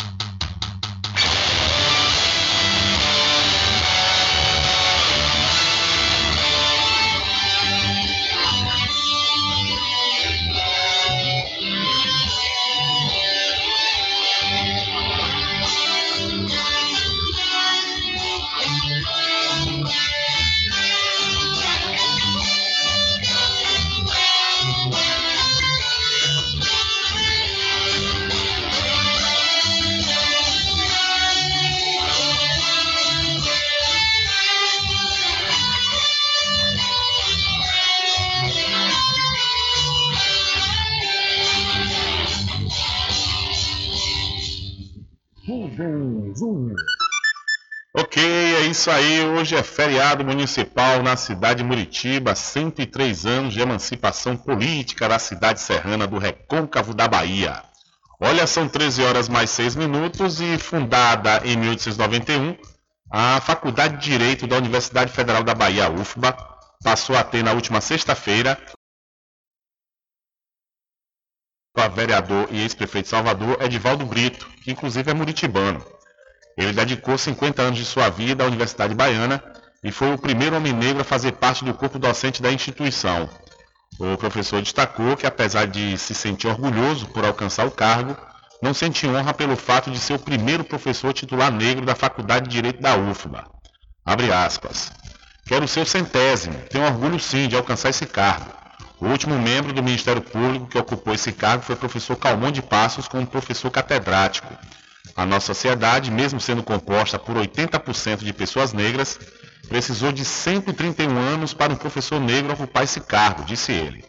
Isso aí. Hoje é feriado municipal na cidade de Muritiba, 103 anos de emancipação política da cidade serrana do Recôncavo da Bahia. Olha, são 13 horas mais 6 minutos e fundada em 1891, a Faculdade de Direito da Universidade Federal da Bahia, UFBA, passou a ter na última sexta-feira a vereador e ex-prefeito de Salvador, Edivaldo Brito, que inclusive é muritibano. Ele dedicou 50 anos de sua vida à Universidade Baiana e foi o primeiro homem negro a fazer parte do corpo docente da instituição. O professor destacou que, apesar de se sentir orgulhoso por alcançar o cargo, não sente honra pelo fato de ser o primeiro professor titular negro da Faculdade de Direito da UFBA. Abre aspas. Quero ser o centésimo, tenho orgulho sim de alcançar esse cargo. O último membro do Ministério Público que ocupou esse cargo foi o professor Calmon de Passos como professor catedrático. A nossa sociedade, mesmo sendo composta por 80% de pessoas negras, precisou de 131 anos para um professor negro ocupar esse cargo, disse ele.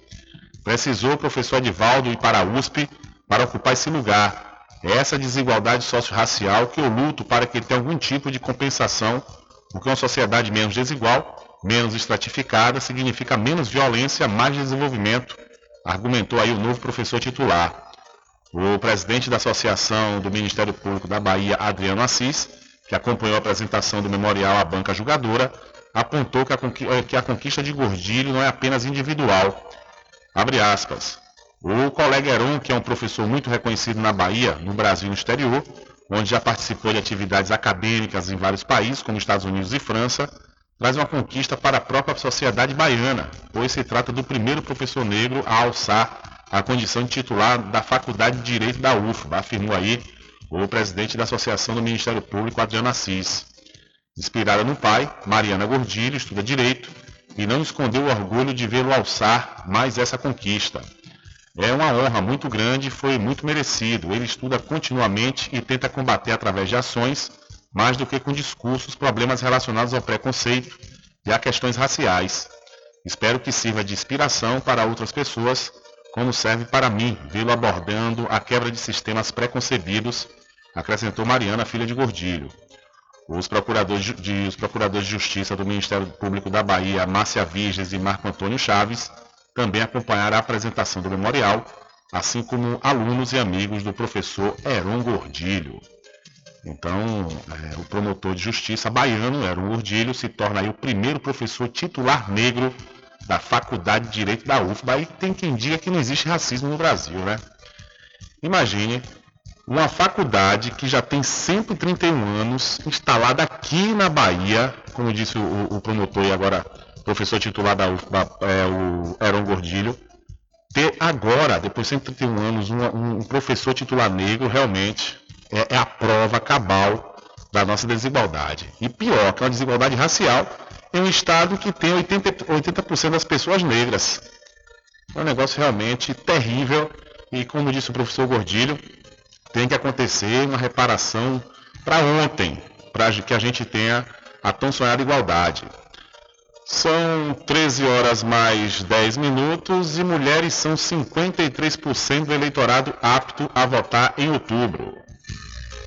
Precisou o professor Edivaldo ir para a USP para ocupar esse lugar. É essa desigualdade socio-racial que eu luto para que tenha algum tipo de compensação, porque uma sociedade menos desigual, menos estratificada, significa menos violência, mais desenvolvimento, argumentou aí o novo professor titular. O presidente da Associação do Ministério Público da Bahia, Adriano Assis, que acompanhou a apresentação do memorial à banca julgadora, apontou que a, que a conquista de Gordilho não é apenas individual. Abre aspas. O colega Heron, que é um professor muito reconhecido na Bahia, no Brasil e no exterior, onde já participou de atividades acadêmicas em vários países, como Estados Unidos e França, traz uma conquista para a própria sociedade baiana, pois se trata do primeiro professor negro a alçar a condição de titular da Faculdade de Direito da UFBA, afirmou aí o presidente da Associação do Ministério Público, Adriano Assis. Inspirada no pai, Mariana Gordilho estuda Direito e não escondeu o orgulho de vê-lo alçar mais essa conquista. É uma honra muito grande e foi muito merecido. Ele estuda continuamente e tenta combater através de ações, mais do que com discursos, problemas relacionados ao preconceito e a questões raciais. Espero que sirva de inspiração para outras pessoas, como serve para mim vê-lo abordando a quebra de sistemas preconcebidos, acrescentou Mariana, filha de Gordilho. Os procuradores de, os procuradores de Justiça do Ministério Público da Bahia, Márcia Virges e Marco Antônio Chaves, também acompanharam a apresentação do memorial, assim como alunos e amigos do professor Heron Gordilho. Então, é, o promotor de justiça baiano, Heron Gordilho, se torna o primeiro professor titular negro da Faculdade de Direito da UFBA. E tem quem diga que não existe racismo no Brasil, né? Imagine uma faculdade que já tem 131 anos, instalada aqui na Bahia, como disse o, o promotor e agora professor titular da UFBA, é, o Heron Gordilho, ter agora, depois de 131 anos, um, um professor titular negro, realmente é, é, a prova cabal da nossa desigualdade. E pior, que é uma desigualdade racial em um estado que tem 80%, 80 das pessoas negras. É um negócio realmente terrível e, como disse o professor Gordilho, tem que acontecer uma reparação para ontem, para que a gente tenha a tão sonhada igualdade. São 13 horas mais 10 minutos e mulheres são 53% do eleitorado apto a votar em outubro.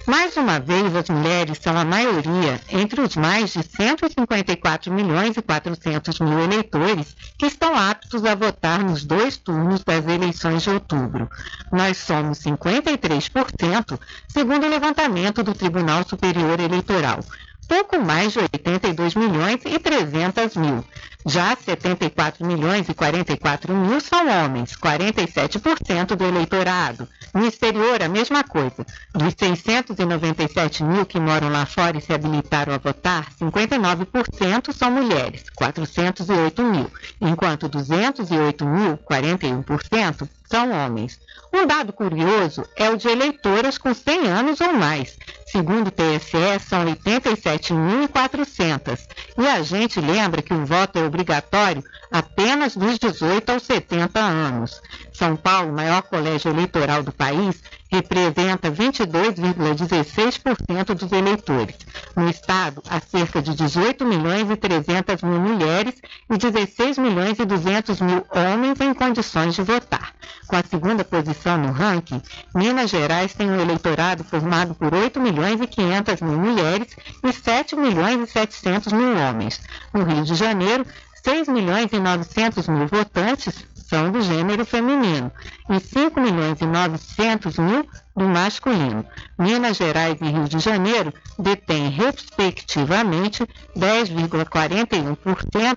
Mais uma vez, as mulheres são a maioria entre os mais de 154 milhões e 400 mil eleitores que estão aptos a votar nos dois turnos das eleições de outubro. Nós somos 53%, segundo o levantamento do Tribunal Superior Eleitoral pouco mais de 82 milhões e 300 mil. Já 74 milhões e 44 mil são homens, 47% do eleitorado. No exterior, a mesma coisa. Dos 697 mil que moram lá fora e se habilitaram a votar, 59% são mulheres, 408 mil, enquanto 208 mil, 41%, são homens. Um dado curioso é o de eleitoras com 100 anos ou mais. Segundo o TSE, são 87.400. E a gente lembra que o voto é obrigatório apenas dos 18 aos 70 anos. São Paulo, maior colégio eleitoral do país, representa 22,16% dos eleitores. No estado, há cerca de 18 milhões e 300 mil mulheres e 16 milhões e 200 mil homens em condições de votar. Com a segunda posição no ranking, Minas Gerais tem um eleitorado formado por 8 milhões e 500 mil mulheres e 7 milhões e 700 mil homens. No Rio de Janeiro, 6 milhões e 900 mil votantes são do gênero feminino e 5 milhões e 900 mil do masculino. Minas Gerais e Rio de Janeiro detêm, respectivamente, 10,41%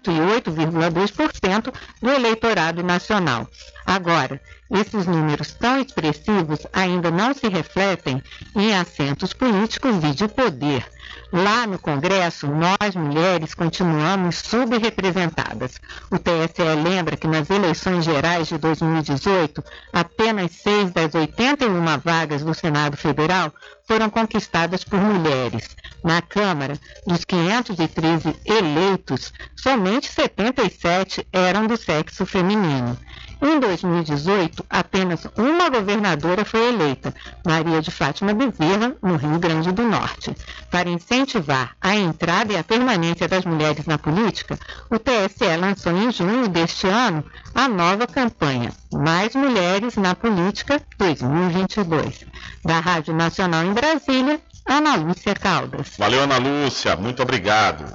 e 8,2% do eleitorado nacional. Agora, esses números tão expressivos ainda não se refletem em assentos políticos e de poder. Lá no Congresso, nós mulheres continuamos subrepresentadas. O TSE lembra que nas eleições gerais de 2018, apenas seis das 81 vagas do Senado Federal foram conquistadas por mulheres. Na Câmara, dos 513 eleitos, somente 77 eram do sexo feminino. Em 2018, apenas uma governadora foi eleita, Maria de Fátima Bezerra, no Rio Grande do Norte. Para incentivar a entrada e a permanência das mulheres na política, o TSE lançou em junho deste ano a nova campanha Mais Mulheres na Política 2022. Da Rádio Nacional em Brasília, Ana Lúcia Caldas. Valeu, Ana Lúcia, muito obrigado.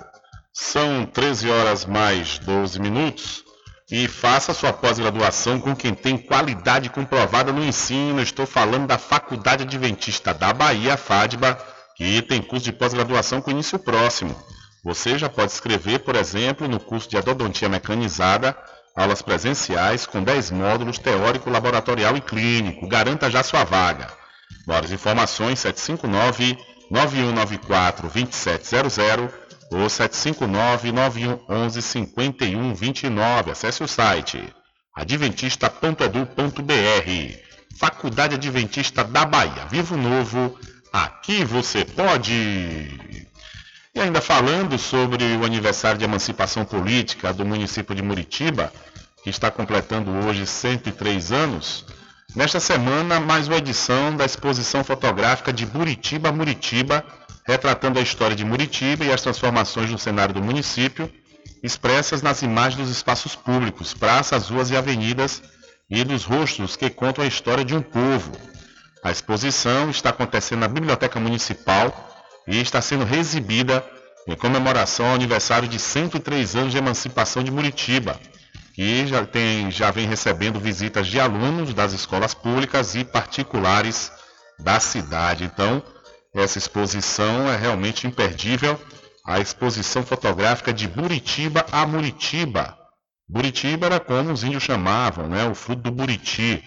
São 13 horas mais 12 minutos e faça sua pós-graduação com quem tem qualidade comprovada no ensino. Estou falando da Faculdade Adventista da Bahia, FADBA, que tem curso de pós-graduação com início próximo. Você já pode escrever, por exemplo, no curso de Adodontia Mecanizada, aulas presenciais com 10 módulos teórico, laboratorial e clínico. Garanta já sua vaga. Maiores informações 759 9194 2700 ou 759-9111-5129. Acesse o site adventista.edu.br. Faculdade Adventista da Bahia. Vivo Novo, aqui você pode. E ainda falando sobre o aniversário de emancipação política do município de Muritiba, que está completando hoje 103 anos. Nesta semana, mais uma edição da exposição fotográfica de Buritiba Muritiba, retratando a história de Muritiba e as transformações no cenário do município, expressas nas imagens dos espaços públicos, praças, ruas e avenidas e dos rostos que contam a história de um povo. A exposição está acontecendo na Biblioteca Municipal e está sendo reexibida em comemoração ao aniversário de 103 anos de emancipação de Muritiba, que já, tem, já vem recebendo visitas de alunos das escolas públicas e particulares da cidade. Então, essa exposição é realmente imperdível. A exposição fotográfica de Buritiba a Muritiba. Buritiba era como os índios chamavam, né? o fruto do buriti,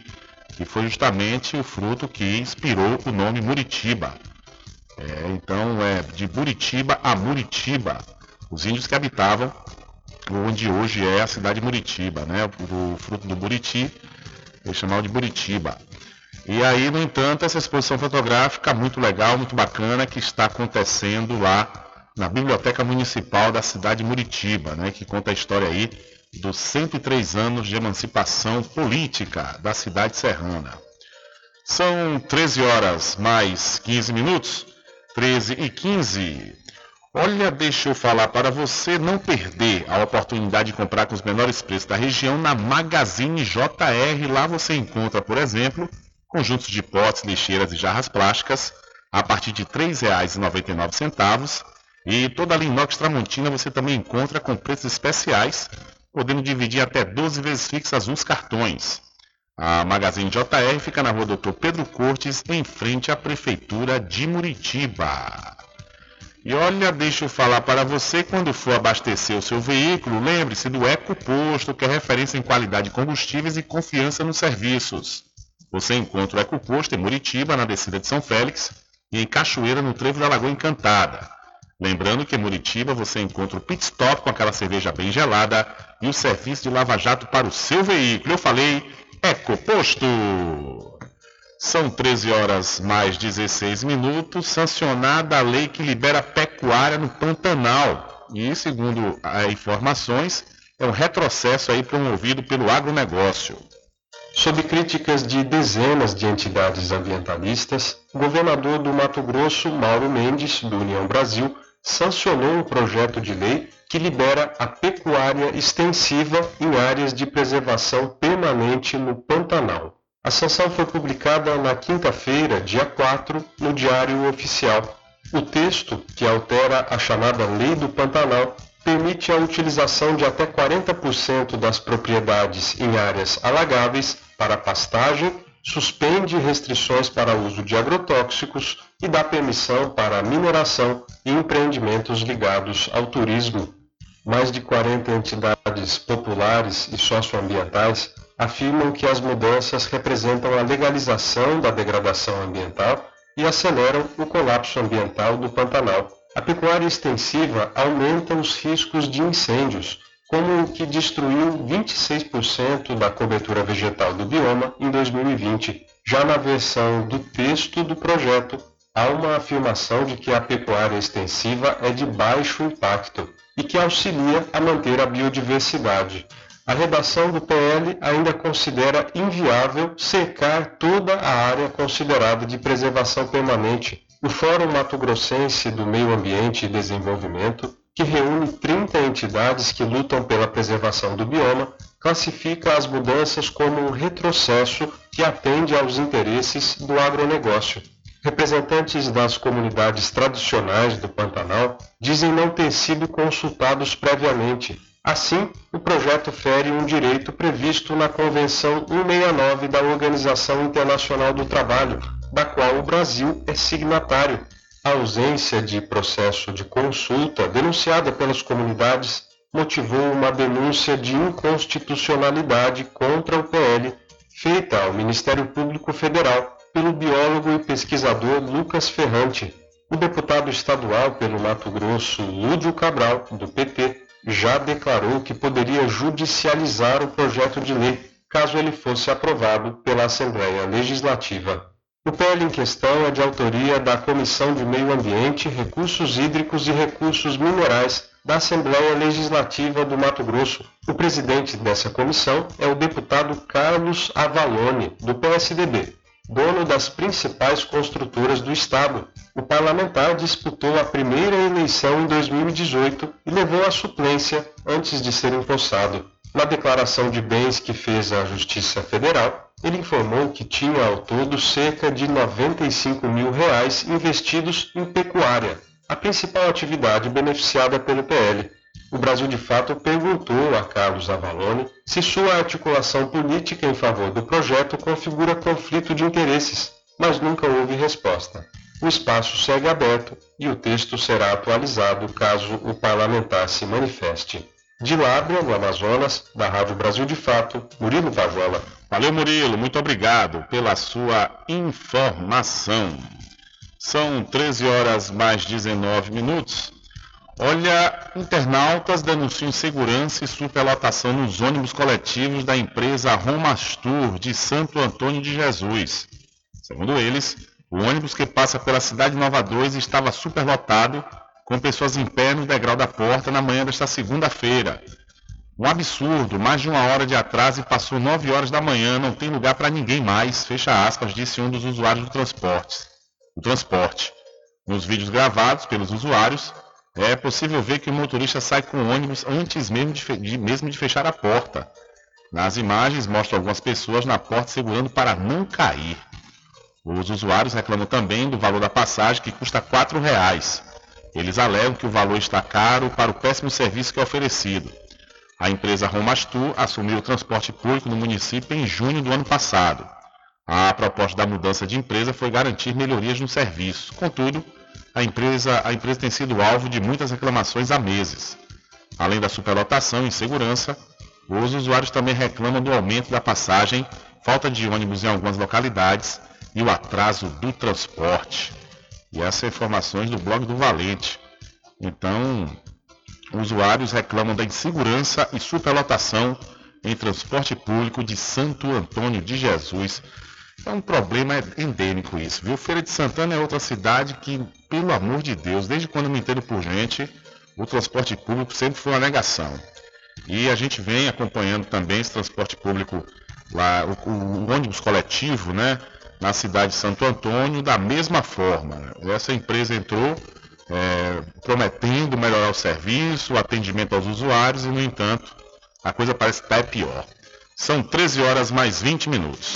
que foi justamente o fruto que inspirou o nome Muritiba. É, então, é de Buritiba a Muritiba, os índios que habitavam onde hoje é a cidade de Muritiba, né? O, fruto do Buriti, eles chamavam de Buritiba. E aí, no entanto, essa exposição fotográfica muito legal, muito bacana, que está acontecendo lá na Biblioteca Municipal da cidade de Muritiba, né? Que conta a história aí dos 103 anos de emancipação política da cidade serrana. São 13 horas mais 15 minutos. 13 e 15. Olha, deixa eu falar para você não perder a oportunidade de comprar com os menores preços da região na Magazine JR. Lá você encontra, por exemplo, conjuntos de potes, lixeiras e jarras plásticas a partir de R$ 3,99. E toda a linha Tramontina você também encontra com preços especiais, podendo dividir até 12 vezes fixas uns cartões. A Magazine JR fica na rua Doutor Pedro Cortes, em frente à Prefeitura de Muritiba. E olha, deixa eu falar para você, quando for abastecer o seu veículo, lembre-se do Eco Posto, que é referência em qualidade de combustíveis e confiança nos serviços. Você encontra o Eco Posto em Muritiba, na descida de São Félix, e em Cachoeira, no Trevo da Lagoa Encantada. Lembrando que em Muritiba você encontra o pit stop com aquela cerveja bem gelada e o serviço de lava-jato para o seu veículo. Eu falei Ecoposto. São 13 horas mais 16 minutos, sancionada a lei que libera pecuária no Pantanal. E, segundo informações, é um retrocesso aí promovido pelo agronegócio. Sob críticas de dezenas de entidades ambientalistas, o governador do Mato Grosso, Mauro Mendes, do União Brasil, sancionou um projeto de lei que libera a pecuária extensiva em áreas de preservação permanente no Pantanal. A sanção foi publicada na quinta-feira, dia 4, no Diário Oficial. O texto, que altera a chamada Lei do Pantanal, permite a utilização de até 40% das propriedades em áreas alagáveis para pastagem, suspende restrições para uso de agrotóxicos e dá permissão para mineração e empreendimentos ligados ao turismo mais de 40 entidades populares e socioambientais afirmam que as mudanças representam a legalização da degradação ambiental e aceleram o colapso ambiental do Pantanal. A pecuária extensiva aumenta os riscos de incêndios, como o que destruiu 26% da cobertura vegetal do bioma em 2020. Já na versão do texto do projeto, há uma afirmação de que a pecuária extensiva é de baixo impacto e que auxilia a manter a biodiversidade. A redação do PL ainda considera inviável cercar toda a área considerada de preservação permanente. O Fórum Mato Grossense do Meio Ambiente e Desenvolvimento, que reúne 30 entidades que lutam pela preservação do bioma, classifica as mudanças como um retrocesso que atende aos interesses do agronegócio. Representantes das comunidades tradicionais do Pantanal dizem não ter sido consultados previamente. Assim, o projeto fere um direito previsto na Convenção 169 da Organização Internacional do Trabalho, da qual o Brasil é signatário. A ausência de processo de consulta denunciada pelas comunidades motivou uma denúncia de inconstitucionalidade contra o PL feita ao Ministério Público Federal pelo biólogo e pesquisador Lucas Ferrante. O deputado estadual pelo Mato Grosso, Lúdio Cabral, do PT, já declarou que poderia judicializar o projeto de lei caso ele fosse aprovado pela Assembleia Legislativa. O PL em questão é de autoria da Comissão de Meio Ambiente, Recursos Hídricos e Recursos Minerais da Assembleia Legislativa do Mato Grosso. O presidente dessa comissão é o deputado Carlos Avalone, do PSDB, dono das principais construtoras do estado. O parlamentar disputou a primeira eleição em 2018 e levou a suplência antes de ser empossado. Na declaração de bens que fez à Justiça Federal, ele informou que tinha ao todo cerca de 95 mil reais investidos em pecuária, a principal atividade beneficiada pelo PL. O Brasil de Fato perguntou a Carlos Avalone se sua articulação política em favor do projeto configura conflito de interesses, mas nunca houve resposta. O espaço segue aberto e o texto será atualizado caso o parlamentar se manifeste. De Lábrea, no Amazonas, da Rádio Brasil de Fato, Murilo Vajola. Valeu, Murilo. Muito obrigado pela sua informação. São 13 horas mais 19 minutos. Olha, internautas denunciam insegurança e superlotação nos ônibus coletivos da empresa Romastur de Santo Antônio de Jesus. Segundo eles, o ônibus que passa pela cidade de Nova 2 estava superlotado com pessoas em pé no degrau da porta na manhã desta segunda-feira. Um absurdo, mais de uma hora de atraso e passou nove horas da manhã, não tem lugar para ninguém mais, fecha aspas, disse um dos usuários do transporte. O transporte. Nos vídeos gravados pelos usuários, é possível ver que o motorista sai com o ônibus antes mesmo de, de, mesmo de fechar a porta. Nas imagens mostram algumas pessoas na porta segurando para não cair. Os usuários reclamam também do valor da passagem que custa R$ reais. Eles alegam que o valor está caro para o péssimo serviço que é oferecido. A empresa Romastu assumiu o transporte público no município em junho do ano passado. A proposta da mudança de empresa foi garantir melhorias no serviço. Contudo, a empresa, a empresa tem sido alvo de muitas reclamações há meses. Além da superlotação e insegurança, os usuários também reclamam do aumento da passagem, falta de ônibus em algumas localidades e o atraso do transporte. E essas informações do blog do Valente. Então, usuários reclamam da insegurança e superlotação em transporte público de Santo Antônio de Jesus. É um problema endêmico isso, viu? Feira de Santana é outra cidade que, pelo amor de Deus, desde quando me entendo por gente, o transporte público sempre foi uma negação. E a gente vem acompanhando também esse transporte público lá, o, o ônibus coletivo, né? Na cidade de Santo Antônio da mesma forma. Essa empresa entrou é, prometendo melhorar o serviço, o atendimento aos usuários e, no entanto, a coisa parece estar pior. São 13 horas mais 20 minutos.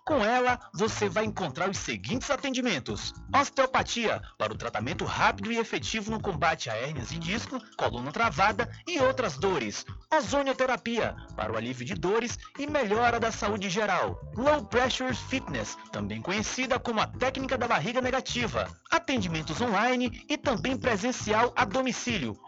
Com ela, você vai encontrar os seguintes atendimentos: osteopatia, para o tratamento rápido e efetivo no combate a hérnias de disco, coluna travada e outras dores. Ozonioterapia, para o alívio de dores e melhora da saúde geral. Low Pressure Fitness, também conhecida como a técnica da barriga negativa. Atendimentos online e também presencial a domicílio,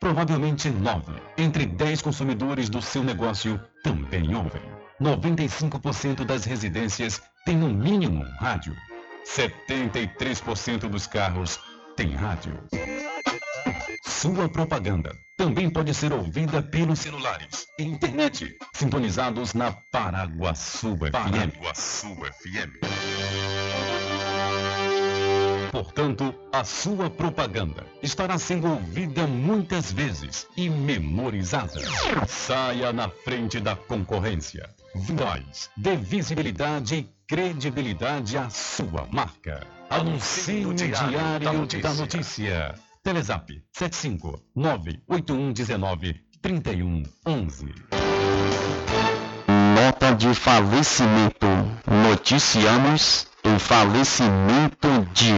Provavelmente nove entre dez consumidores do seu negócio também ouvem. 95% das residências têm no mínimo rádio. 73% dos carros têm rádio. Sua propaganda também pode ser ouvida pelos celulares e internet, sintonizados na Paraguaçu FM. Paraguaçu FM. Portanto, a sua propaganda estará sendo ouvida muitas vezes e memorizada. Saia na frente da concorrência. Voz, dê visibilidade e credibilidade à sua marca. Anuncie no Diário da Notícia. Telezap 75 98119 3111. Nota de falecimento. Noticiamos o falecimento de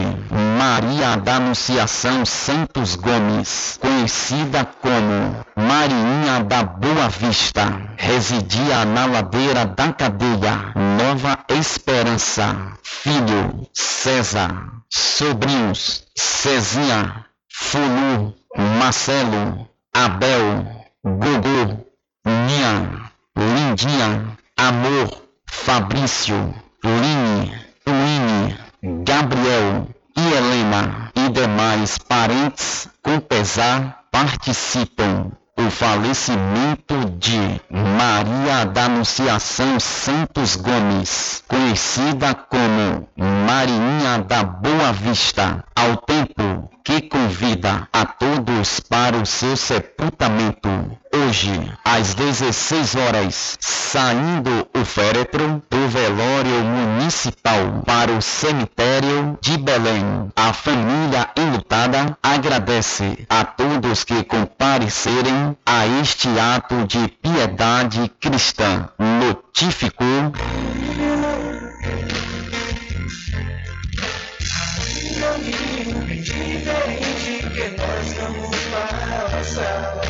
Maria da Anunciação Santos Gomes, conhecida como Marinha da Boa Vista. Residia na ladeira da cadeia Nova Esperança. Filho César. Sobrinhos Cezinha, Fulu, Marcelo, Abel, Gogô, Nia, Lindinha, Amor, Fabrício, Line, Wine, Gabriel e Helena e demais parentes com pesar participam o falecimento de Maria da Anunciação Santos Gomes, conhecida como Marinha da Boa Vista, ao tempo que convida a todos para o seu sepultamento. Hoje, às 16 horas, saindo o féretro do velório municipal para o cemitério de Belém. A família enlutada agradece a todos que comparecerem a este ato de piedade cristã. Notificou diferente que nós vamos passar.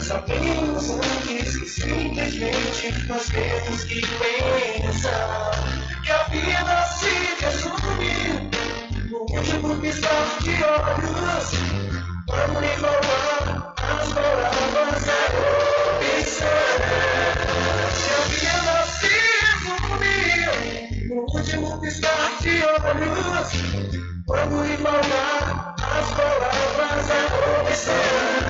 Sabemos antes que simplesmente nós temos que pensar que a vida se resume no último piscar de olhos. Vamos enrolar as palavras da opção. Que a vida se resume no último piscar de olhos. Vamos as palavras da opção.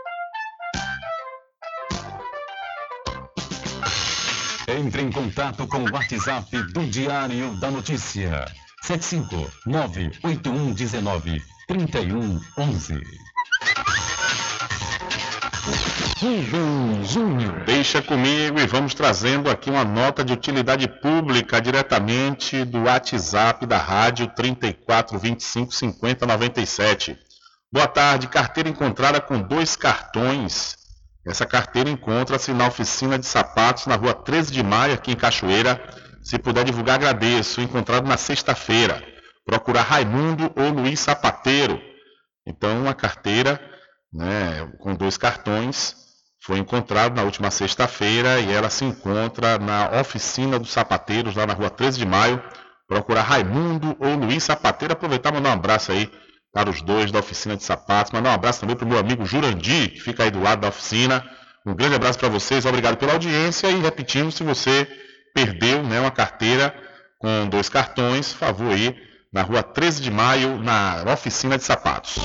Entre em contato com o WhatsApp do Diário da Notícia. 759-8119-3111. Rubem Júnior. Deixa comigo e vamos trazendo aqui uma nota de utilidade pública diretamente do WhatsApp da rádio 34255097. Boa tarde, carteira encontrada com dois cartões essa carteira encontra-se na oficina de sapatos na rua 13 de maio, aqui em Cachoeira. Se puder divulgar, agradeço. Encontrado na sexta-feira. Procurar Raimundo ou Luiz Sapateiro. Então, uma carteira né, com dois cartões foi encontrada na última sexta-feira e ela se encontra na oficina dos sapateiros, lá na rua 13 de maio. Procurar Raimundo ou Luiz Sapateiro. Aproveitar e mandar um abraço aí para os dois da oficina de sapatos. Mandar um abraço também para o meu amigo Jurandir, que fica aí do lado da oficina. Um grande abraço para vocês, obrigado pela audiência e repetindo, se você perdeu né, uma carteira com dois cartões, favor aí na rua 13 de maio, na oficina de sapatos.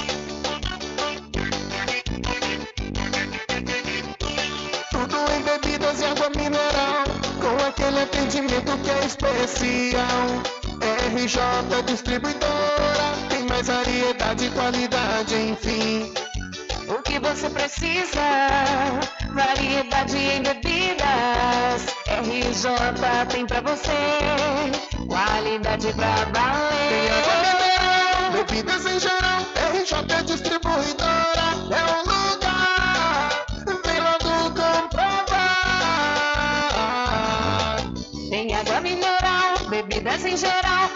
Tudo em bebidas e água mineral, com aquele atendimento que é especial. RJ Distribuidora, tem mais variedade e qualidade, enfim. O que você precisa? Variedade em bebidas. RJ tem pra você. Qualidade pra valer. Tem bebidas em geral. RJ Distribuidora é o lugar. Vem logo comprovar. Tem água mineral, bebidas em geral.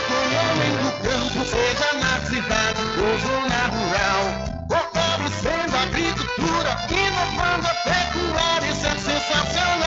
com o homem do campo, seja na cidade ou zona rural. Fortalecendo a agricultura, inovando a pecuária, isso é sensacional.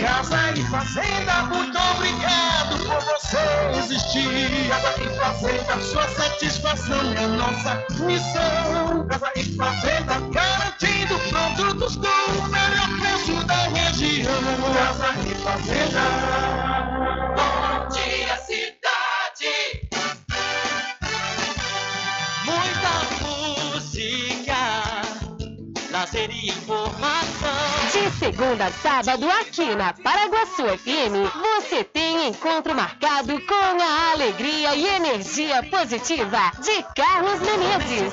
Casa e Fazenda, muito obrigado por você existir. Casa e Fazenda, sua satisfação é nossa missão. Casa e Fazenda, garantindo produtos com o melhor preço da região. Casa e Fazenda. Bom dia, cidade. Muita música, lazer e informação. Segunda a sábado, aqui na Paraguaçu FM, você tem encontro marcado com a alegria e energia positiva de Carlos Menezes.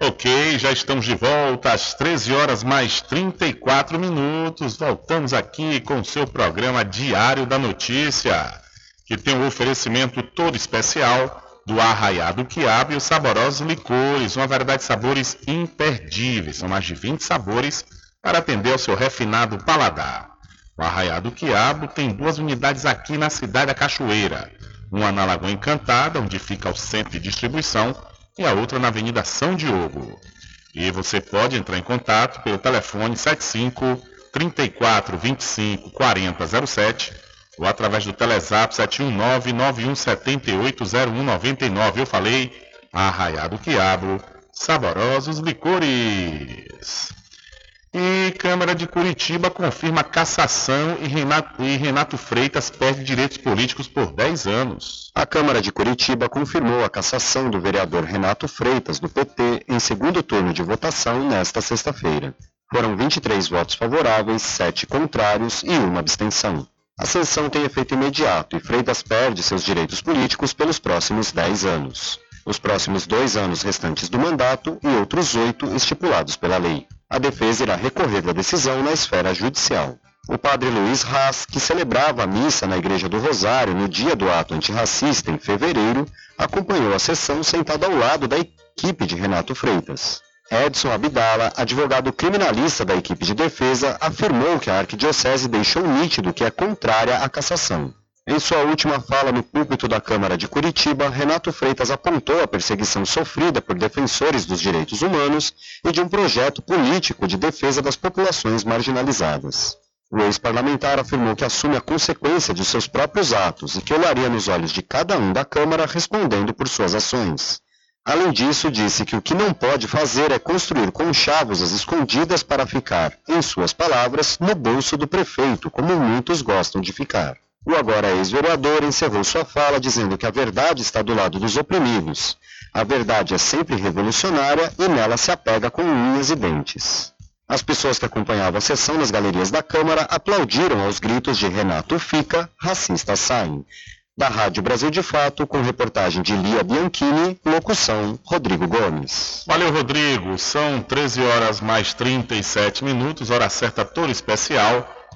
Ok, já estamos de volta às 13 horas mais 34 minutos. Voltamos aqui com o seu programa Diário da Notícia, que tem um oferecimento todo especial do Arraiado Quiabo e os saborosos licores, uma variedade de sabores imperdíveis. São mais de 20 sabores para atender ao seu refinado paladar. O Arraiado Quiabo tem duas unidades aqui na cidade da Cachoeira. Uma na Lagoa Encantada, onde fica o centro de distribuição, e a outra na Avenida São Diogo. E você pode entrar em contato pelo telefone 75 34 25 40 07 ou através do Telezap 719 9178 0199. Eu falei, Arraiado Quiabo, saborosos licores. E Câmara de Curitiba confirma cassação e Renato, e Renato Freitas perde direitos políticos por 10 anos. A Câmara de Curitiba confirmou a cassação do vereador Renato Freitas, do PT, em segundo turno de votação nesta sexta-feira. Foram 23 votos favoráveis, 7 contrários e uma abstenção. A sanção tem efeito imediato e Freitas perde seus direitos políticos pelos próximos 10 anos. Os próximos dois anos restantes do mandato e outros oito estipulados pela lei. A defesa irá recorrer da decisão na esfera judicial. O padre Luiz Haas, que celebrava a missa na Igreja do Rosário no dia do ato antirracista em fevereiro, acompanhou a sessão sentado ao lado da equipe de Renato Freitas. Edson Abdala, advogado criminalista da equipe de defesa, afirmou que a arquidiocese deixou nítido que é contrária à cassação. Em sua última fala no púlpito da Câmara de Curitiba, Renato Freitas apontou a perseguição sofrida por defensores dos direitos humanos e de um projeto político de defesa das populações marginalizadas. O ex-parlamentar afirmou que assume a consequência de seus próprios atos e que olharia nos olhos de cada um da Câmara respondendo por suas ações. Além disso, disse que o que não pode fazer é construir conchavos às escondidas para ficar, em suas palavras, no bolso do prefeito, como muitos gostam de ficar. O agora ex-vereador encerrou sua fala dizendo que a verdade está do lado dos oprimidos. A verdade é sempre revolucionária e nela se apega com unhas e dentes. As pessoas que acompanhavam a sessão nas galerias da Câmara aplaudiram aos gritos de Renato Fica, racista saem. Da Rádio Brasil de Fato, com reportagem de Lia Bianchini, locução Rodrigo Gomes. Valeu, Rodrigo. São 13 horas mais 37 minutos, hora certa toda especial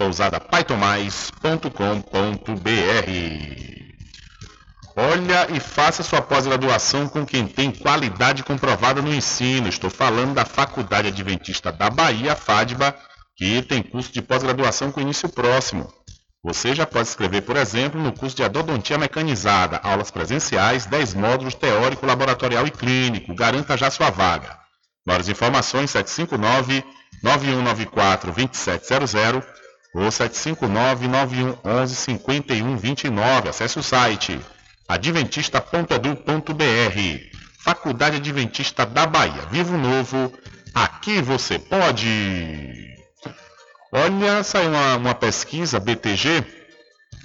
pousadapaitomais.com.br. Olha e faça sua pós-graduação com quem tem qualidade comprovada no ensino. Estou falando da Faculdade Adventista da Bahia, FADBA, que tem curso de pós-graduação com início próximo. Você já pode escrever, por exemplo, no curso de Adodontia Mecanizada, aulas presenciais, 10 módulos teórico, laboratorial e clínico. Garanta já sua vaga. Maiores informações 759 9194 2700 ou 759-9111-5129. Acesse o site adventista.edu.br. Faculdade Adventista da Bahia. Vivo Novo, aqui você pode. Olha, saiu uma, uma pesquisa BTG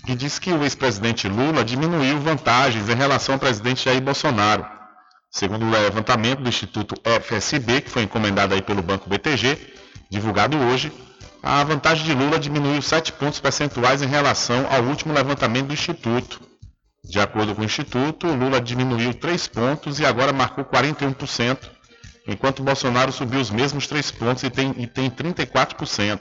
que diz que o ex-presidente Lula diminuiu vantagens em relação ao presidente Jair Bolsonaro. Segundo o levantamento do Instituto FSB, que foi encomendado aí pelo Banco BTG, divulgado hoje, a vantagem de Lula diminuiu 7 pontos percentuais em relação ao último levantamento do Instituto. De acordo com o Instituto, Lula diminuiu 3 pontos e agora marcou 41%, enquanto Bolsonaro subiu os mesmos 3 pontos e tem, e tem 34%.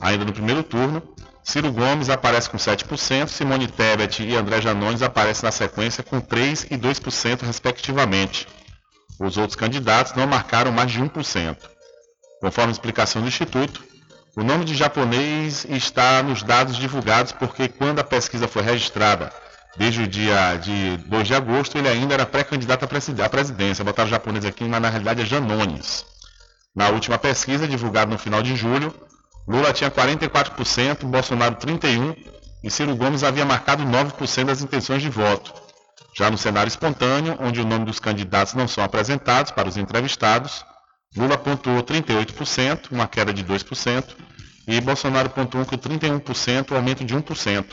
Ainda no primeiro turno, Ciro Gomes aparece com 7%, Simone Tebet e André Janones aparecem na sequência com 3% e 2%, respectivamente. Os outros candidatos não marcaram mais de 1%. Conforme a explicação do Instituto, o nome de japonês está nos dados divulgados porque quando a pesquisa foi registrada desde o dia de 2 de agosto, ele ainda era pré-candidato à presidência. Botaram japonês aqui, mas na realidade é Janones. Na última pesquisa, divulgada no final de julho, Lula tinha 44%, Bolsonaro 31% e Ciro Gomes havia marcado 9% das intenções de voto. Já no cenário espontâneo, onde o nome dos candidatos não são apresentados para os entrevistados, Lula pontuou 38%, uma queda de 2%, e Bolsonaro pontuou com 31%, um aumento de 1%.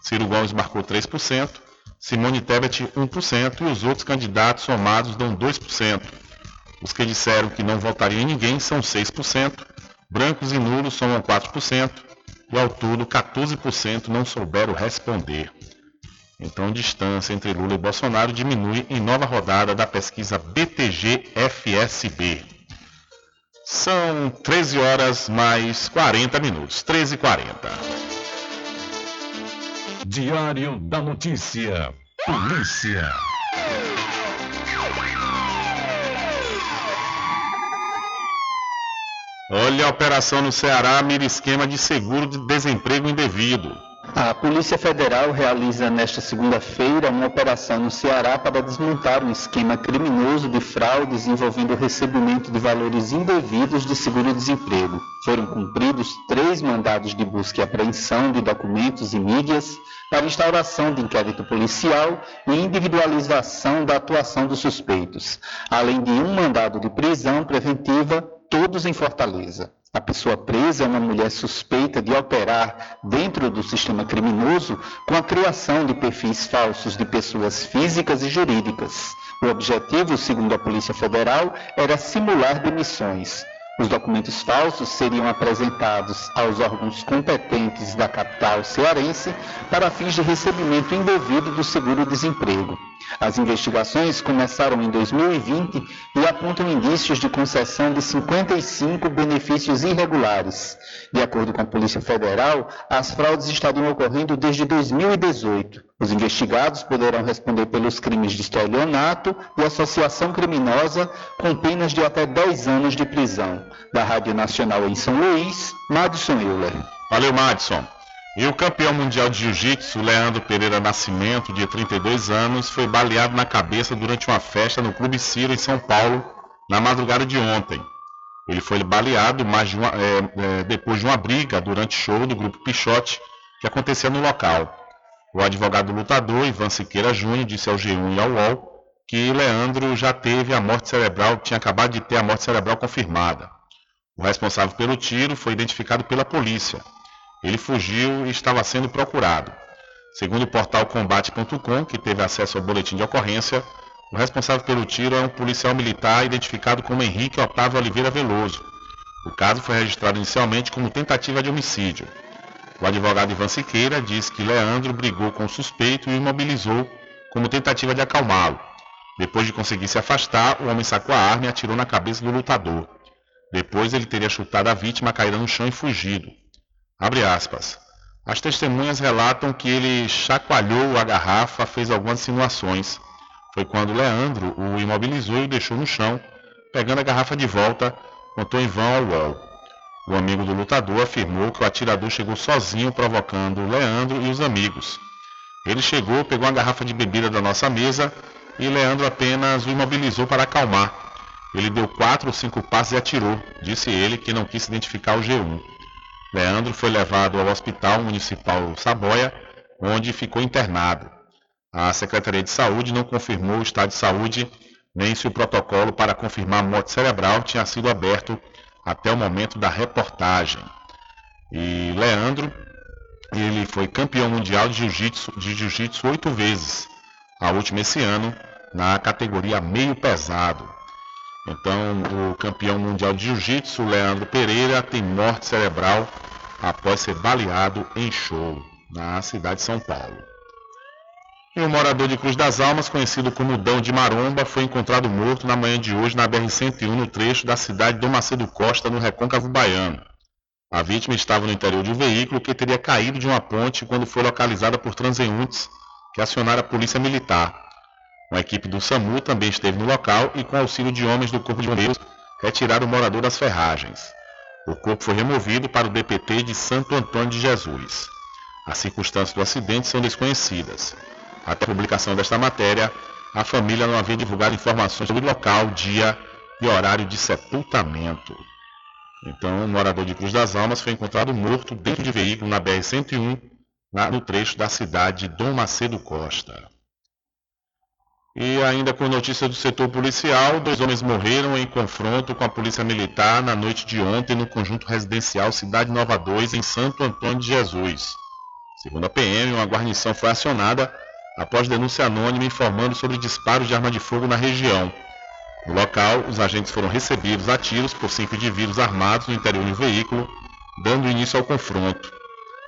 Ciro Gomes marcou 3%, Simone Tebet 1% e os outros candidatos somados dão 2%. Os que disseram que não votariam em ninguém são 6%, brancos e nulos somam 4%, e ao todo 14% não souberam responder. Então, a distância entre Lula e Bolsonaro diminui em nova rodada da pesquisa BTG-FSB. São 13 horas mais 40 minutos. 13 e 40. Diário da Notícia. Polícia. Olha a operação no Ceará mira esquema de seguro de desemprego indevido. A Polícia Federal realiza nesta segunda-feira uma operação no Ceará para desmontar um esquema criminoso de fraudes envolvendo o recebimento de valores indevidos de seguro-desemprego. Foram cumpridos três mandados de busca e apreensão de documentos e mídias para instauração de inquérito policial e individualização da atuação dos suspeitos, além de um mandado de prisão preventiva, todos em Fortaleza. A pessoa presa é uma mulher suspeita de operar dentro do sistema criminoso com a criação de perfis falsos de pessoas físicas e jurídicas. O objetivo, segundo a Polícia Federal, era simular demissões. Os documentos falsos seriam apresentados aos órgãos competentes da capital cearense para fins de recebimento indevido do seguro-desemprego. As investigações começaram em 2020 e apontam indícios de concessão de 55 benefícios irregulares. De acordo com a Polícia Federal, as fraudes estariam ocorrendo desde 2018. Os investigados poderão responder pelos crimes de estelionato e associação criminosa com penas de até 10 anos de prisão. Da Rádio Nacional em São Luís, Madison Euler. Valeu, Madison. E o campeão mundial de jiu-jitsu, Leandro Pereira Nascimento, de 32 anos, foi baleado na cabeça durante uma festa no Clube Ciro, em São Paulo, na madrugada de ontem. Ele foi baleado de uma, é, é, depois de uma briga durante show do grupo Pichote, que aconteceu no local. O advogado lutador, Ivan Siqueira Júnior, disse ao G1 e ao UOL que Leandro já teve a morte cerebral, tinha acabado de ter a morte cerebral confirmada. O responsável pelo tiro foi identificado pela polícia. Ele fugiu e estava sendo procurado. Segundo o portal combate.com, que teve acesso ao boletim de ocorrência, o responsável pelo tiro é um policial militar identificado como Henrique Otávio Oliveira Veloso. O caso foi registrado inicialmente como tentativa de homicídio. O advogado Ivan Siqueira diz que Leandro brigou com o suspeito e o imobilizou como tentativa de acalmá-lo. Depois de conseguir se afastar, o homem sacou a arma e atirou na cabeça do lutador. Depois ele teria chutado a vítima, caída no chão e fugido. Abre aspas. As testemunhas relatam que ele chacoalhou a garrafa, fez algumas simulações. Foi quando Leandro o imobilizou e o deixou no chão, pegando a garrafa de volta, contou em vão ao UOL. O amigo do lutador afirmou que o atirador chegou sozinho, provocando Leandro e os amigos. Ele chegou, pegou uma garrafa de bebida da nossa mesa e Leandro apenas o imobilizou para acalmar. Ele deu quatro ou cinco passos e atirou, disse ele que não quis identificar o G1. Leandro foi levado ao Hospital Municipal Saboia, onde ficou internado. A Secretaria de Saúde não confirmou o estado de saúde nem se o protocolo para confirmar morte cerebral tinha sido aberto até o momento da reportagem. E Leandro, ele foi campeão mundial de jiu-jitsu de jiu-jitsu oito vezes, a última esse ano, na categoria meio pesado. Então, o campeão mundial de jiu-jitsu, Leandro Pereira, tem morte cerebral após ser baleado em show na cidade de São Paulo. E um morador de Cruz das Almas, conhecido como Dão de Maromba, foi encontrado morto na manhã de hoje na BR-101, no trecho da cidade de Dom Macedo Costa, no Recôncavo Baiano. A vítima estava no interior de um veículo que teria caído de uma ponte quando foi localizada por transeuntes que acionaram a polícia militar. Uma equipe do SAMU também esteve no local e, com auxílio de homens do Corpo de Bombeiros, retiraram o morador das ferragens. O corpo foi removido para o DPT de Santo Antônio de Jesus. As circunstâncias do acidente são desconhecidas. Até a publicação desta matéria, a família não havia divulgado informações sobre local, dia e horário de sepultamento. Então, o morador de Cruz das Almas foi encontrado morto dentro de veículo na BR-101, no trecho da cidade de Dom Macedo Costa. E ainda com notícia do setor policial, dois homens morreram em confronto com a polícia militar na noite de ontem no conjunto residencial Cidade Nova 2, em Santo Antônio de Jesus. Segundo a PM, uma guarnição foi acionada após denúncia anônima informando sobre disparos de arma de fogo na região. No local, os agentes foram recebidos a tiros por cinco indivíduos armados no interior do veículo, dando início ao confronto.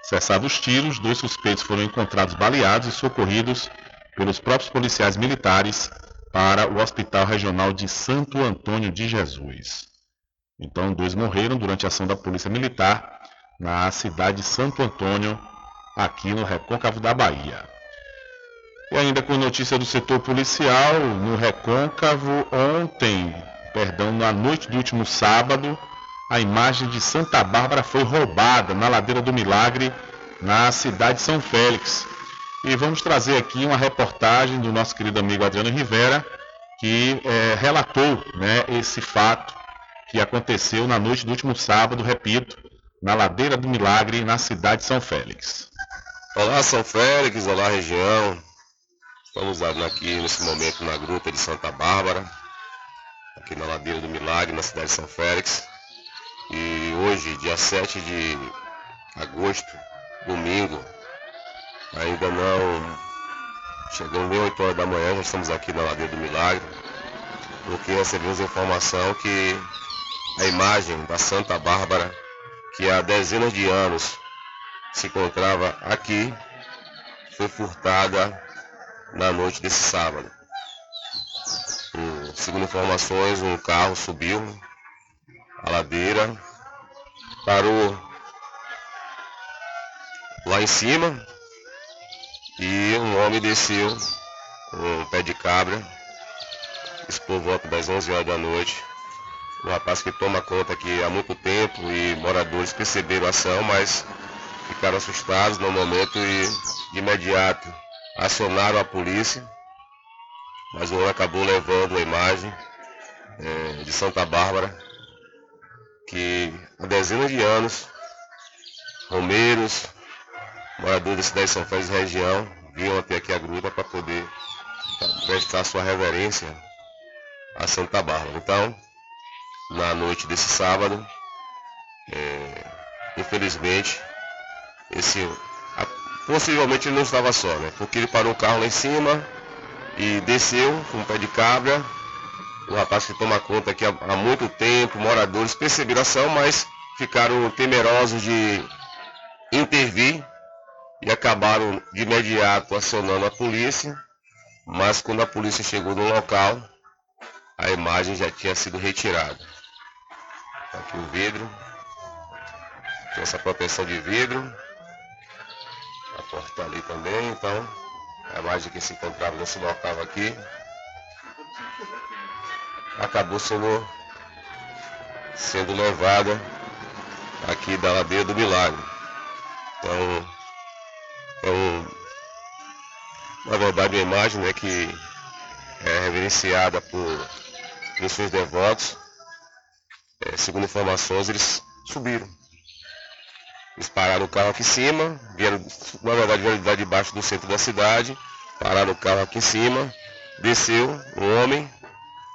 Cessados os tiros, dois suspeitos foram encontrados baleados e socorridos pelos próprios policiais militares para o Hospital Regional de Santo Antônio de Jesus. Então, dois morreram durante a ação da Polícia Militar na cidade de Santo Antônio, aqui no Recôncavo da Bahia. E ainda com notícia do setor policial, no Recôncavo, ontem, perdão, na noite do último sábado, a imagem de Santa Bárbara foi roubada na Ladeira do Milagre, na cidade de São Félix. E vamos trazer aqui uma reportagem do nosso querido amigo Adriano Rivera, que é, relatou né, esse fato que aconteceu na noite do último sábado, repito, na Ladeira do Milagre, na cidade de São Félix. Olá, São Félix, olá, região. Estamos aqui nesse momento na Gruta de Santa Bárbara, aqui na Ladeira do Milagre, na cidade de São Félix. E hoje, dia 7 de agosto, domingo, ainda não chegou nem 8 horas da manhã, já estamos aqui na Ladeira do Milagre, porque recebemos informação que a imagem da Santa Bárbara, que há dezenas de anos se encontrava aqui, foi furtada na noite desse sábado. segundo informações, um carro subiu a ladeira, parou lá em cima e um homem desceu um pé de cabra, isso por volta das 11 horas da noite. Um rapaz que toma conta aqui há muito tempo e moradores perceberam a ação, mas ficaram assustados no momento e de imediato acionaram a polícia, mas o homem acabou levando a imagem é, de Santa Bárbara, que há dezenas de anos, romeiros, moradores da cidade de São Félix região, vinham até aqui a gruta para poder prestar sua reverência a Santa Bárbara. Então, na noite desse sábado, é, infelizmente, esse Possivelmente ele não estava só, né? Porque ele parou o carro lá em cima e desceu com um pé de cabra. O rapaz que toma conta aqui há, há muito tempo, moradores perceberam a ação, mas ficaram temerosos de intervir e acabaram de imediato acionando a polícia. Mas quando a polícia chegou no local, a imagem já tinha sido retirada. Tá aqui o vidro. Tem essa proteção de vidro a porta ali também, então a imagem que se encontrava nesse local aqui acabou sendo, sendo levada aqui da ladeira do milagre. Então é na verdade uma imagem né, que é reverenciada por, por seus devotos. É, segundo informações, eles subiram eles pararam o carro aqui em cima, vieram, na verdade vieram de baixo do centro da cidade pararam o carro aqui em cima, desceu um homem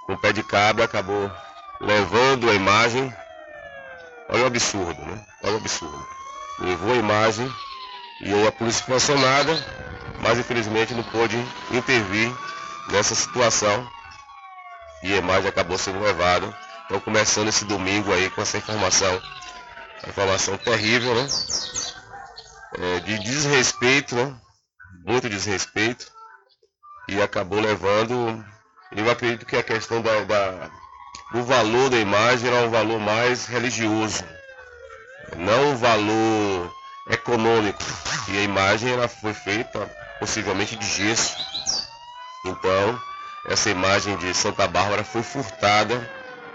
com o pé de cabra, acabou levando a imagem. Olha o absurdo, né? Olha o absurdo. Levou a imagem e aí a polícia foi acionada, mas infelizmente não pôde intervir nessa situação e a imagem acabou sendo levada. Então começando esse domingo aí com essa informação, informação terrível, né? É, de desrespeito, né? Muito desrespeito. E acabou levando. Eu acredito que a questão da, da do valor da imagem era um valor mais religioso, não um valor econômico. E a imagem ela foi feita possivelmente de gesso. Então, essa imagem de Santa Bárbara foi furtada